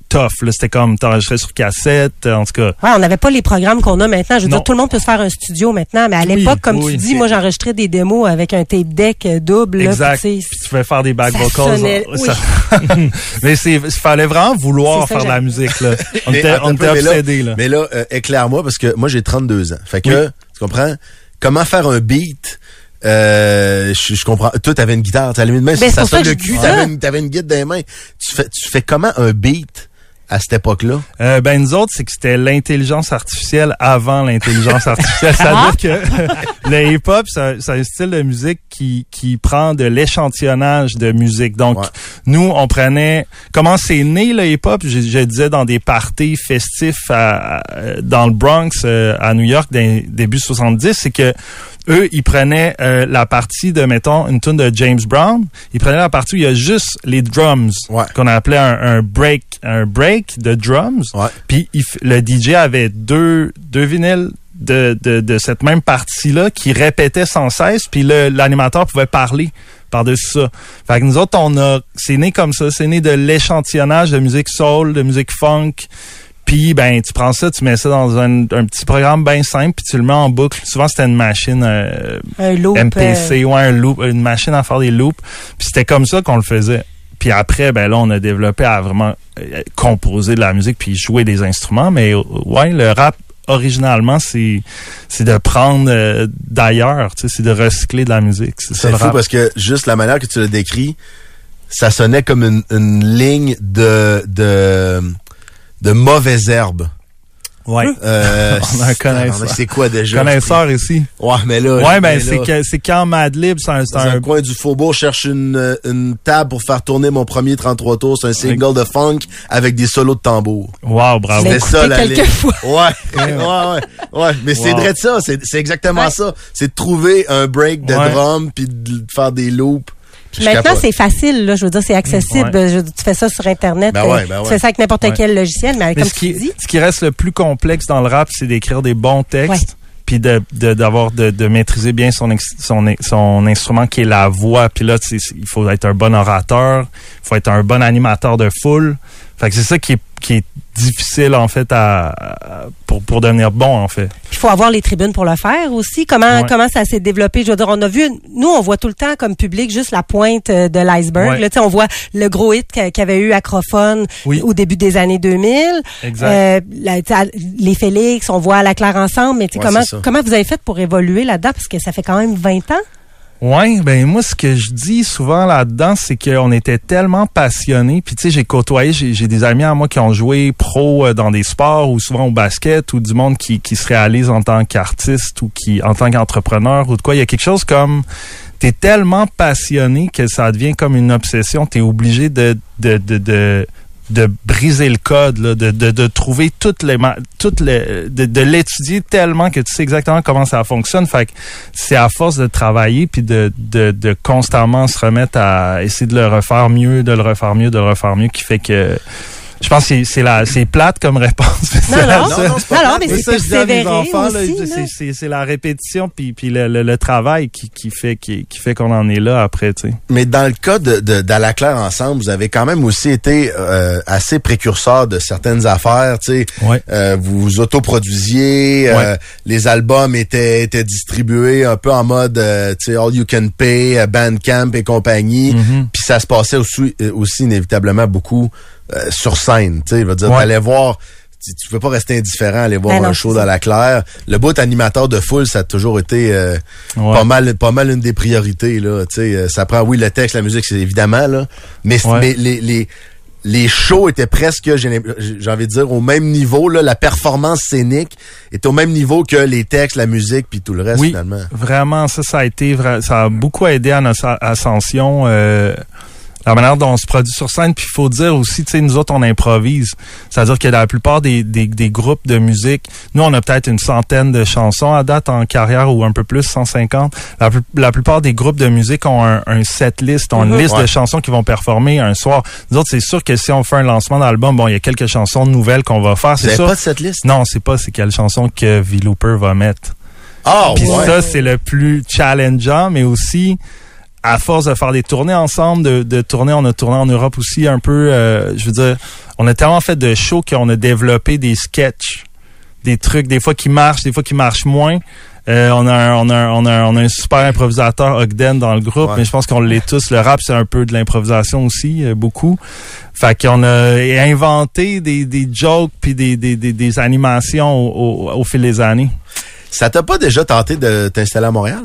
[SPEAKER 9] tough. Là. C'était comme t'enregistrais sur cassette. En tout cas,
[SPEAKER 4] Ouais, on n'avait pas les programmes qu'on a maintenant. Je veux
[SPEAKER 9] Non.
[SPEAKER 4] dire, tout le monde peut se faire un studio maintenant, mais à
[SPEAKER 9] Oui,
[SPEAKER 4] l'époque, comme
[SPEAKER 9] oui.
[SPEAKER 4] tu dis, moi, j'enregistrais des démos avec un tape deck euh, double. là,
[SPEAKER 9] Exact.
[SPEAKER 4] puis tu sais,
[SPEAKER 9] Puis tu pouvais faire des back
[SPEAKER 4] Ça
[SPEAKER 9] vocals.
[SPEAKER 4] sonnait-
[SPEAKER 9] Ça- mais c'est, il fallait vraiment vouloir faire de la musique, là. On
[SPEAKER 2] Mais
[SPEAKER 9] était, on
[SPEAKER 2] là-
[SPEAKER 9] obsédés, là.
[SPEAKER 2] Mais là, euh, éclaire-moi, parce que moi, j'ai 32 ans. Fait que, tu comprends? Comment faire un beat? Euh, je, je comprends. Toi, t'avais une guitare. T'as allumé de main,
[SPEAKER 4] Ben,
[SPEAKER 2] ça
[SPEAKER 4] ça
[SPEAKER 2] sonne le cul.
[SPEAKER 4] ça.
[SPEAKER 2] T'avais une, t'avais une guide dans les mains. Tu fais, tu fais comment un beat à cette époque-là?
[SPEAKER 9] Euh, ben nous autres, c'est que c'était l'intelligence artificielle avant l'intelligence artificielle. C'est-à-dire que le hip-hop, c'est c'est un style de musique qui, qui prend de l'échantillonnage de musique. Donc,
[SPEAKER 2] Ouais.
[SPEAKER 9] nous, on prenait... Comment c'est né le hip-hop? Je, je disais dans des parties festifs à- à- dans le Bronx, euh, à New York, dans, début 70, c'est que eux, ils prenaient euh, la partie de, mettons, une tune de James Brown. Ils prenaient la partie où il y a juste les drums,
[SPEAKER 2] Ouais.
[SPEAKER 9] qu'on appelait un, un break, un break de drums.
[SPEAKER 2] Ouais.
[SPEAKER 9] Puis le DJ avait deux, deux vinyles de, de, de cette même partie-là qui répétait sans cesse. Puis l'animateur pouvait parler par-dessus ça. Fait que nous autres, on a, c'est né comme ça. C'est né de l'échantillonnage de musique soul, de musique funk. Puis ben tu prends ça, tu mets ça dans un, un petit programme bien simple, puis tu le mets en boucle. Souvent c'était une machine euh,
[SPEAKER 4] un loop.
[SPEAKER 9] MPC, ouais, un loop, une machine à faire des loops. Puis c'était comme ça qu'on le faisait. Puis après, ben là, on a développé à vraiment euh, composer de la musique puis jouer des instruments. Mais euh, ouais, le rap originalement, c'est c'est de prendre euh, d'ailleurs, tu sais, c'est de recycler de la musique. C'est ça
[SPEAKER 2] C'est
[SPEAKER 9] le
[SPEAKER 2] fou
[SPEAKER 9] rap.
[SPEAKER 2] parce que juste la manière que tu l'as décrit, ça sonnait comme une, une ligne de, de, de mauvaises herbes.
[SPEAKER 9] Ouais.
[SPEAKER 2] Euh,
[SPEAKER 9] On a un connaisseur.
[SPEAKER 2] C'est quoi déjà?
[SPEAKER 9] Connaisseur ici.
[SPEAKER 2] Ouais, mais là.
[SPEAKER 9] Ouais,
[SPEAKER 2] mais
[SPEAKER 9] ben c'est quand Madlib, c'est un, c'est
[SPEAKER 2] Dans un
[SPEAKER 9] un
[SPEAKER 2] coin du faubourg, je cherche une, euh, une table pour faire tourner mon premier 33 tours. C'est un single de funk avec des solos de tambour.
[SPEAKER 9] wow, bravo.
[SPEAKER 2] C'était ça, la
[SPEAKER 4] quelques
[SPEAKER 2] ligne.
[SPEAKER 4] fois.
[SPEAKER 2] Ouais, ouais, ouais, ouais. Mais c'est vrai de ça. C'est c'est exactement
[SPEAKER 4] Ouais.
[SPEAKER 2] ça. C'est de trouver un break de
[SPEAKER 9] Ouais.
[SPEAKER 2] drum puis de faire des loops. Je
[SPEAKER 4] maintenant, c'est facile, là. Je veux dire, c'est accessible.
[SPEAKER 9] Ouais.
[SPEAKER 4] Je tu fais ça sur Internet.
[SPEAKER 2] Ben ouais,
[SPEAKER 4] euh,
[SPEAKER 2] ben
[SPEAKER 4] Tu fais ça avec n'importe
[SPEAKER 9] Ouais.
[SPEAKER 4] quel logiciel, mais,
[SPEAKER 9] Mais
[SPEAKER 4] comme
[SPEAKER 9] ce
[SPEAKER 4] tu
[SPEAKER 9] qui,
[SPEAKER 4] dis.
[SPEAKER 9] ce qui reste le plus complexe dans le rap, c'est d'écrire des bons textes.
[SPEAKER 4] Ouais.
[SPEAKER 9] Puis de de- d'avoir de, de maîtriser bien son son son instrument qui est la voix. Puis là, il faut être un bon orateur, il faut être un bon animateur de foule. Fait que c'est ça qui est qui est difficile en fait à, à- pour pour devenir bon en fait.
[SPEAKER 4] Il faut avoir les tribunes pour le faire aussi. Comment
[SPEAKER 9] Ouais.
[SPEAKER 4] comment ça s'est développé? Je veux dire, on a vu, nous, on voit tout le temps comme public juste la pointe euh, de l'iceberg.
[SPEAKER 9] Ouais.
[SPEAKER 4] Là, tu sais, on voit le gros hit qu'a- qu'avait eu Acrophone
[SPEAKER 9] Oui.
[SPEAKER 4] au début des années 2000.
[SPEAKER 9] Exact.
[SPEAKER 4] Euh, la- tu sais, les Félix, on voit la Claire ensemble. Mais tu sais,
[SPEAKER 2] Ouais,
[SPEAKER 4] comment comment vous avez fait pour évoluer là-dedans? Parce que ça fait quand même 20 ans.
[SPEAKER 9] Ouais, ben moi ce que je dis souvent là-dedans, c'est qu'on était tellement passionnés. Puis tu sais, j'ai côtoyé, j'ai des amis à moi qui ont joué pro euh, dans des sports ou souvent au basket ou du monde qui, qui se réalise en tant qu'artiste ou qui en tant qu'entrepreneur ou de quoi. Il y a quelque chose comme t'es tellement passionné que ça devient comme une obsession. T'es obligé de de, de de briser le code, de, de, de trouver toutes les, toutes les de, de l'étudier tellement que tu sais exactement comment ça fonctionne. Fait que c'est à force de travailler puis de, de, de constamment se remettre à essayer de le refaire mieux, de le refaire mieux, de le refaire mieux qui fait que Je pense que c'est- c'est la c'est plate comme réponse.
[SPEAKER 4] Non,
[SPEAKER 9] c'est la
[SPEAKER 4] non,
[SPEAKER 2] non, c'est pas
[SPEAKER 4] Non, non, mais
[SPEAKER 9] Mais
[SPEAKER 4] c'est persévérer
[SPEAKER 9] c'est- c'est c'est la répétition puis puis le, le, le travail qui, qui fait qui, qui fait qu'on en est là après, tu sais.
[SPEAKER 2] Mais dans le cas de, de d'À claire ensemble, vous avez quand même aussi été euh, assez précurseur de certaines affaires. Tu sais,
[SPEAKER 9] Ouais.
[SPEAKER 2] Euh, vous vous autoproduisiez, euh, les albums étaient étaient distribués un peu en mode euh, tu sais all you can pay, euh, Bandcamp et compagnie.
[SPEAKER 9] Mhm.
[SPEAKER 2] Puis ça se passait aussi, euh, aussi inévitablement beaucoup euh, sur scène. Tu sais, je veux dire,
[SPEAKER 9] Ouais.
[SPEAKER 2] t'allais voir. Tu, tu peux pas rester indifférent à aller voir
[SPEAKER 4] Ben non,
[SPEAKER 2] un show dans la claire. Le bout animateur de foule, ça a toujours été euh,
[SPEAKER 9] Ouais.
[SPEAKER 2] pas mal pas mal une des priorités là tu sais euh, ça prend oui le texte la musique c'est évidemment là mais,
[SPEAKER 9] Ouais.
[SPEAKER 2] mais les, les les shows étaient presque j'ai envie de dire au même niveau là la performance scénique était au même niveau que les textes la musique puis tout le reste
[SPEAKER 9] Oui,
[SPEAKER 2] finalement
[SPEAKER 9] vraiment, ça, ça a été, ça a beaucoup aidé à notre ascension. euh, la manière dont on se produit sur scène, puis il faut dire aussi, tu sais, nous autres, on improvise. C'est-à-dire que la plupart des, des, des groupes de musique, nous, on a peut-être une centaine de chansons à date en carrière ou un peu plus, 150. La, la plupart des groupes de musique ont un, un set list, ont une
[SPEAKER 4] Mhm.
[SPEAKER 9] liste
[SPEAKER 2] Ouais.
[SPEAKER 9] de chansons qu'ils vont performer un soir. Nous autres, c'est sûr que si on fait un lancement d'album, bon, il y a quelques chansons nouvelles qu'on va faire, c'est
[SPEAKER 2] pas de cette liste
[SPEAKER 9] Non, c'est pas c'est quelle chanson que V-Looper va mettre.
[SPEAKER 2] ah
[SPEAKER 9] Puis
[SPEAKER 2] ouais
[SPEAKER 9] ça, c'est le plus challengeant, mais aussi à force de faire des tournées ensemble, de, de tourner, on a tourné en Europe aussi un peu. euh, je veux dire, on a tellement fait de shows qu'on a développé des sketchs, des trucs, des fois qui marchent, des fois qui marchent moins. Euh, on, a un, on, a un, on, a un, on a un super improvisateur, Ogden, dans le groupe,
[SPEAKER 2] Ouais.
[SPEAKER 9] mais je pense qu'on l'est tous. Le rap, c'est un peu de l'improvisation aussi, euh, beaucoup. Fait qu'on a inventé des, des jokes puis des, des, des, des animations au, au, au fil des années.
[SPEAKER 2] ça t'a pas déjà tenté de t'installer à Montréal?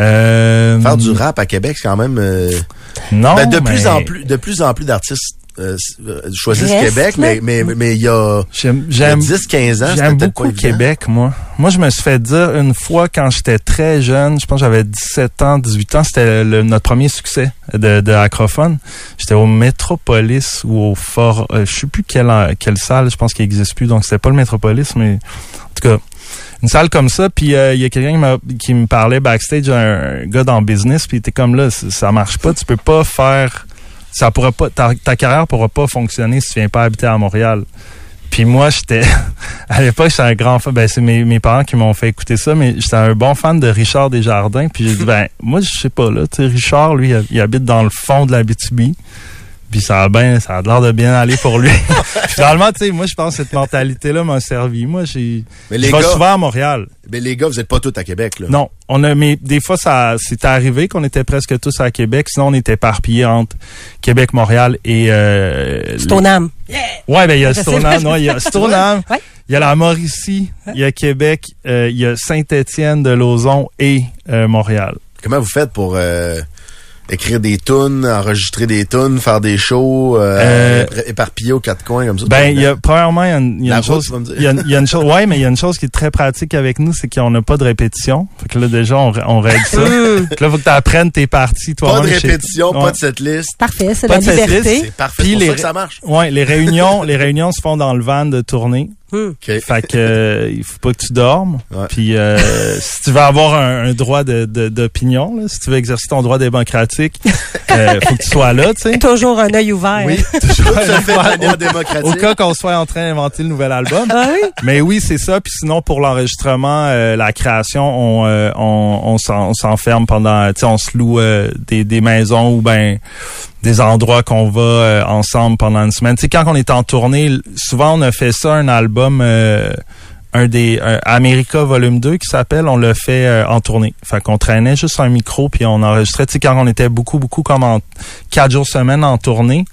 [SPEAKER 9] Euh,
[SPEAKER 2] faire du rap à Québec c'est quand même euh,
[SPEAKER 9] Non,
[SPEAKER 2] ben, de
[SPEAKER 9] mais
[SPEAKER 2] plus en plus de plus en plus d'artistes euh, choisissent
[SPEAKER 4] Reste,
[SPEAKER 2] Québec
[SPEAKER 4] là.
[SPEAKER 2] mais mais mais il y a
[SPEAKER 9] J'aime,
[SPEAKER 2] il y a
[SPEAKER 9] j'aime,
[SPEAKER 2] 10 15 ans
[SPEAKER 9] j'aime beaucoup. Québec, moi. Moi, je me suis fait dire une fois quand j'étais très jeune, je pense que j'avais 17 ans, 18 ans, c'était le- notre premier succès de, de Acrophone. J'étais au Métropolis ou au Fort, euh, je sais plus quelle, quelle salle, je pense qu'il n'existe plus, donc c'était pas le Métropolis, mais en tout cas, une salle comme ça, puis euh, il y a quelqu'un qui, qui me parlait backstage, un, un gars dans le business, puis il était comme là, ça, ça marche pas, tu peux pas faire, ça pourra pas, ta, ta carrière pourra pas fonctionner si tu viens pas habiter à Montréal. Puis moi, j'étais à l'époque, j'étais un grand fan. Ben, c'est mes, mes parents qui m'ont fait écouter ça, mais j'étais un bon fan de Richard Desjardins. Puis j'ai dit, ben, moi, je sais pas, là. Tu sais, Richard, lui, il, il habite dans le fond de la BTB. Puis ça a bien, ça a l'air de bien aller pour lui. Finalement, tu sais, moi, je pense que cette mentalité-là m'a servi. Moi, j'ai,
[SPEAKER 2] mais
[SPEAKER 9] je
[SPEAKER 2] les
[SPEAKER 9] vais
[SPEAKER 2] gars
[SPEAKER 9] souvent à Montréal.
[SPEAKER 2] mais les gars vous êtes pas tous à Québec là
[SPEAKER 9] Non, on a, mais des fois, ça, c'est arrivé qu'on était presque tous à Québec. Sinon, on était éparpillés entre Québec, Montréal et, euh,
[SPEAKER 4] Stoneham.
[SPEAKER 9] Ouais, ben il y a Stoneham, non, il y a Stoneham,
[SPEAKER 4] Ouais.
[SPEAKER 9] il y a la Mauricie, il y a Québec, euh, il y a Saint-Étienne de Lauzon et euh, Montréal.
[SPEAKER 2] Comment vous faites pour euh, écrire des tunes, enregistrer des tunes, faire des shows, euh,
[SPEAKER 9] Euh,
[SPEAKER 2] éparpillés aux quatre coins comme ça?
[SPEAKER 9] Ben, il y a premièrement, il y a une, y a chose, il y a, il y a une chose, ouais, mais il y a une chose qui est très pratique avec nous, c'est qu'on n'a pas de répétition. Fait que là déjà, on, on règle ça. Fait que là, faut que tu apprennes tes parties
[SPEAKER 2] Pas
[SPEAKER 9] toi-même.
[SPEAKER 2] de
[SPEAKER 9] chez-
[SPEAKER 2] répétition,
[SPEAKER 9] Ouais.
[SPEAKER 2] pas de cette liste.
[SPEAKER 4] Parfait, c'est
[SPEAKER 9] Pas
[SPEAKER 4] la liberté.
[SPEAKER 9] liste.
[SPEAKER 2] C'est parfait,
[SPEAKER 9] Puis
[SPEAKER 2] pour
[SPEAKER 9] les
[SPEAKER 2] ça que ça marche.
[SPEAKER 9] Ouais, les réunions, les réunions se font dans le van de tournée.
[SPEAKER 4] Hmm.
[SPEAKER 2] OK.
[SPEAKER 9] Fait que euh, il faut pas que tu dormes.
[SPEAKER 2] Ouais.
[SPEAKER 9] Puis euh, si tu veux avoir un, un droit de de- d'opinion, là, si tu veux exercer ton droit démocratique, euh, faut que tu sois là, tu sais.
[SPEAKER 4] Toujours un œil ouvert.
[SPEAKER 9] Oui,
[SPEAKER 2] Tout se fait de
[SPEAKER 9] Au-
[SPEAKER 2] démocratique.
[SPEAKER 9] cas qu'on soit en train d'inventer le nouvel album.
[SPEAKER 4] Ah oui?
[SPEAKER 9] Mais oui, c'est ça. Puis sinon, pour l'enregistrement, euh, la création, on, euh, on, on s'en- on s'enferme pendant, tu sais, on se loue euh, des, des maisons ou ben des endroits qu'on va euh, ensemble pendant une semaine. Tu sais, quand on est en tournée, souvent on a fait ça, un album, euh, un des un America Volume 2 qui s'appelle, on l'a fait euh, en tournée. Fait qu'on traînait juste un micro puis on enregistrait. Tu sais, quand on était beaucoup, beaucoup comme en quatre jours semaine en tournée,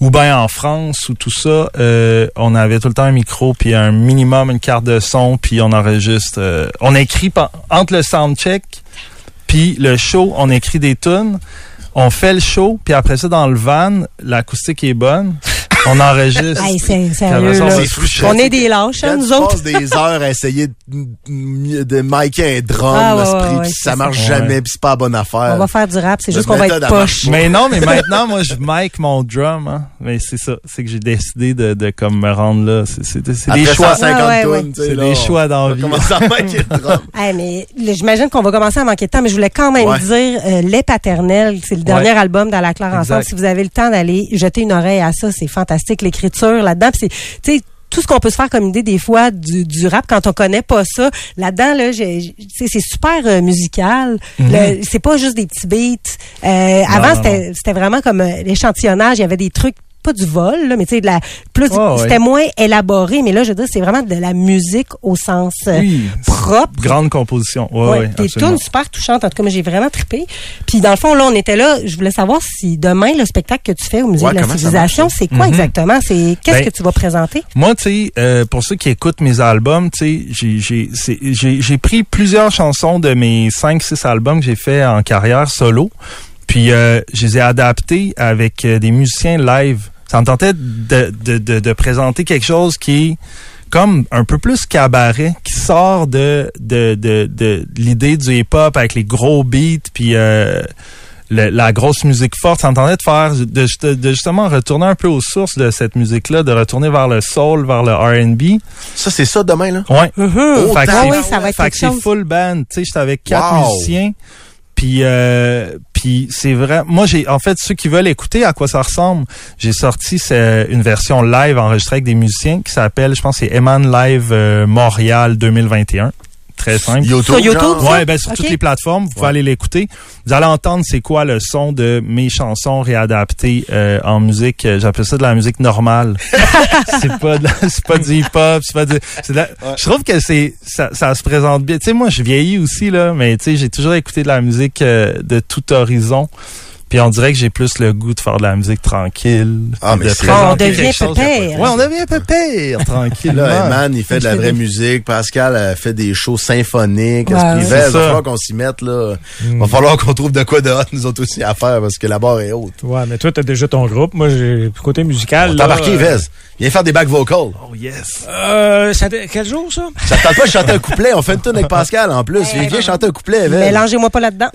[SPEAKER 9] ou bien en France ou tout ça, on avait tout le temps un micro puis un minimum une carte de son puis on enregistre. on écrit entre le soundcheck puis le show, on écrit des tunes. On fait le show puis après ça dans le van, l'acoustique est bonne. On enregistre.
[SPEAKER 4] Hey, c'est sérieux,
[SPEAKER 9] on.
[SPEAKER 4] On est des lâches, hein, nous
[SPEAKER 2] tu
[SPEAKER 4] autres?
[SPEAKER 2] passes des heures à essayer de, de micer un drum,
[SPEAKER 4] Ah, ouais,
[SPEAKER 2] ça marche
[SPEAKER 9] ça.
[SPEAKER 2] jamais,
[SPEAKER 9] Ouais.
[SPEAKER 2] puis c'est pas la bonne affaire.
[SPEAKER 4] On va faire du rap, c'est juste qu'on va être poche.
[SPEAKER 9] Mais non, mais maintenant, moi, je mic mon drum. Hein. Mais c'est ça. C'est que j'ai décidé de, de comme me rendre là. C'est c'est- c'est des choix.
[SPEAKER 2] 150
[SPEAKER 4] Ouais, ouais,
[SPEAKER 2] tunes,
[SPEAKER 4] ouais.
[SPEAKER 2] tu sais,
[SPEAKER 9] C'est des choix
[SPEAKER 2] On
[SPEAKER 9] dans la
[SPEAKER 2] va
[SPEAKER 9] vie.
[SPEAKER 2] commencer à micer le drum.
[SPEAKER 4] Hey, mais j'imagine qu'on va commencer à manquer de temps, mais je voulais quand même
[SPEAKER 2] Ouais.
[SPEAKER 4] dire euh, Les Paternels, c'est le dernier album dans la Claire ensemble. Si vous avez le temps d'aller jeter une oreille à ça, c'est fantastique. Fantastique, l'écriture là-dedans. C'est, tu sais, tout ce qu'on peut se faire comme idée des fois du, du rap quand on connaît pas ça là-dedans là c'est super euh, musical. Le- c'est pas juste des petits beats. Euh, avant
[SPEAKER 9] non,
[SPEAKER 4] c'était c'était vraiment comme euh, l'échantillonnage il y avait des trucs pas du vol là, mais tu sais de la plus
[SPEAKER 9] Oh,
[SPEAKER 4] c'était
[SPEAKER 9] ouais.
[SPEAKER 4] moins élaboré mais là je veux dire c'est vraiment de la musique au sens euh,
[SPEAKER 9] Oui.
[SPEAKER 4] propre
[SPEAKER 9] Grande composition. Ouais,
[SPEAKER 4] Ouais,
[SPEAKER 9] ouais,
[SPEAKER 4] des tunes super touchantes. En tout cas, moi, j'ai vraiment trippé. Puis, dans le fond, là, on était là. Je voulais savoir si demain, le spectacle que tu fais au Musée de la Civilisation, c'est quoi exactement? C'est Qu'est-ce
[SPEAKER 9] Ben,
[SPEAKER 4] que tu vas présenter?
[SPEAKER 9] Moi, tu sais, euh, pour ceux qui écoutent mes albums, tu sais, j'ai- pris plusieurs chansons de mes 5-6 albums que j'ai fait en carrière solo, puis euh, je les ai adaptées avec euh, des musiciens live. Ça me tentait de, de, de, de présenter quelque chose qui est comme un peu plus cabaret, qui sort de, de, de, de l'idée du hip-hop avec les gros beats, puis euh, le- la grosse musique forte. Ça me tentait de faire, de, de justement retourner un peu aux sources de cette musique-là, de retourner vers le soul, vers le R&B.
[SPEAKER 2] Ça, c'est ça demain, là?
[SPEAKER 9] Ouais.
[SPEAKER 2] Oh,
[SPEAKER 9] Fait que
[SPEAKER 2] Ah
[SPEAKER 9] c'est-
[SPEAKER 4] oui, ça va être
[SPEAKER 9] fait que c'est full band. Tu sais, j'étais avec quatre
[SPEAKER 2] Wow.
[SPEAKER 9] musiciens. Puis, euh, c'est vrai. Moi, j'ai en fait ceux qui veulent écouter à quoi ça ressemble, j'ai sorti une version live enregistrée avec des musiciens qui s'appelle, je pense, c'est Eman Live euh, Montréal 2021. Très simple.
[SPEAKER 2] YouTube,
[SPEAKER 4] Sur YouTube?
[SPEAKER 9] Ouais, ben sur toutes les plateformes, vous pouvez
[SPEAKER 2] Ouais.
[SPEAKER 9] aller l'écouter. Vous allez entendre c'est quoi le son de mes chansons réadaptées euh, en musique. euh, J'appelle ça de la musique normale. c'est pas de la- c'est pas du hip hop, c'est pas du. c'est de la- Je trouve que c'est ça, ça se présente bien. Tu sais, moi je vieillis aussi là, mais tu sais j'ai toujours écouté de la musique euh, de tout horizon. Puis on dirait que j'ai plus le goût de faire de la musique tranquille.
[SPEAKER 2] Ah, mais
[SPEAKER 9] de
[SPEAKER 4] On devient pépère.
[SPEAKER 9] Ouais, on devient pépère, tranquille.
[SPEAKER 2] Là, Eman, il fait de la vraie musique. Pascal euh, fait des shows symphoniques.
[SPEAKER 4] Ouais,
[SPEAKER 2] Ouais, il va falloir qu'on s'y mette, là. Va falloir qu'on trouve de quoi de hot, nous autres aussi, à faire, parce que la barre est haute.
[SPEAKER 7] Ouais, mais toi, t'as déjà ton groupe. Moi, j'ai côté musical.
[SPEAKER 2] On
[SPEAKER 7] là,
[SPEAKER 2] t'a embarqué,
[SPEAKER 7] euh,
[SPEAKER 2] Vez. Viens faire des back vocals.
[SPEAKER 9] Oh yes.
[SPEAKER 7] Euh, ça, quel jour, ça?
[SPEAKER 2] Ça te tente pas de chanter un couplet? On fait une tune avec Pascal, en plus. Viens, viens chanter un couplet, Vez.
[SPEAKER 4] Mélangez-moi pas là-dedans.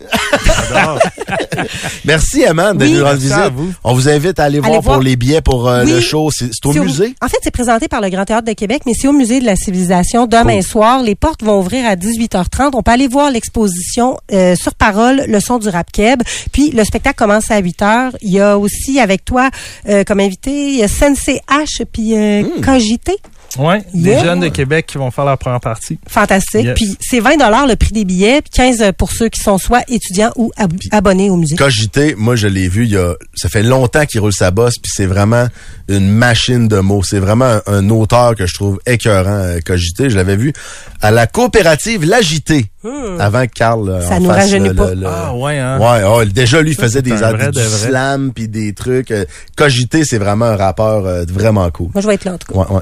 [SPEAKER 2] Merci, Eman, de
[SPEAKER 4] Oui,
[SPEAKER 2] nous rendre
[SPEAKER 9] merci
[SPEAKER 2] visite.
[SPEAKER 9] à vous.
[SPEAKER 2] On vous invite à aller, voir,
[SPEAKER 4] voir.
[SPEAKER 2] pour les billets pour euh,
[SPEAKER 4] Oui.
[SPEAKER 2] le show. C'est au musée?
[SPEAKER 4] En fait, c'est présenté par le Grand Théâtre de Québec, mais c'est au Musée de la Civilisation demain soir. Les portes vont ouvrir à 18h30. On peut aller voir l'exposition euh, sur parole, le son du rap keb. Puis le spectacle commence à 8h. Il y a aussi avec toi euh, comme invité, il y a Sensei H puis
[SPEAKER 2] Hmm.
[SPEAKER 4] Cogité.
[SPEAKER 9] Des
[SPEAKER 4] Yeah.
[SPEAKER 9] jeunes de Québec qui vont faire la première partie.
[SPEAKER 4] Fantastique.
[SPEAKER 9] Yes.
[SPEAKER 4] Puis c'est 20 le prix des billets, puis 15 pour ceux qui sont soit étudiants ou ab- abonnés au musée.
[SPEAKER 2] Cogité, moi je l'ai vu, il y a, ça fait longtemps qu'il roule sa bosse, puis c'est vraiment une machine de mots. C'est vraiment un, un auteur que je trouve écœurant, euh, Cogité. Je l'avais vu à la coopérative L'Agité, avant que Carl euh,
[SPEAKER 4] Ça
[SPEAKER 2] en
[SPEAKER 4] nous
[SPEAKER 2] fasse,
[SPEAKER 4] rajeunit
[SPEAKER 2] euh,
[SPEAKER 4] pas.
[SPEAKER 2] le- le-
[SPEAKER 9] Ah ouais hein.
[SPEAKER 2] Ouais, oh, déjà lui il faisait des,
[SPEAKER 9] vrai
[SPEAKER 2] du
[SPEAKER 9] de vrai.
[SPEAKER 2] slam puis des trucs. Cogité, c'est vraiment un rappeur euh, vraiment cool.
[SPEAKER 4] Moi, je vais être là en tout cas.
[SPEAKER 2] Ouais, ouais.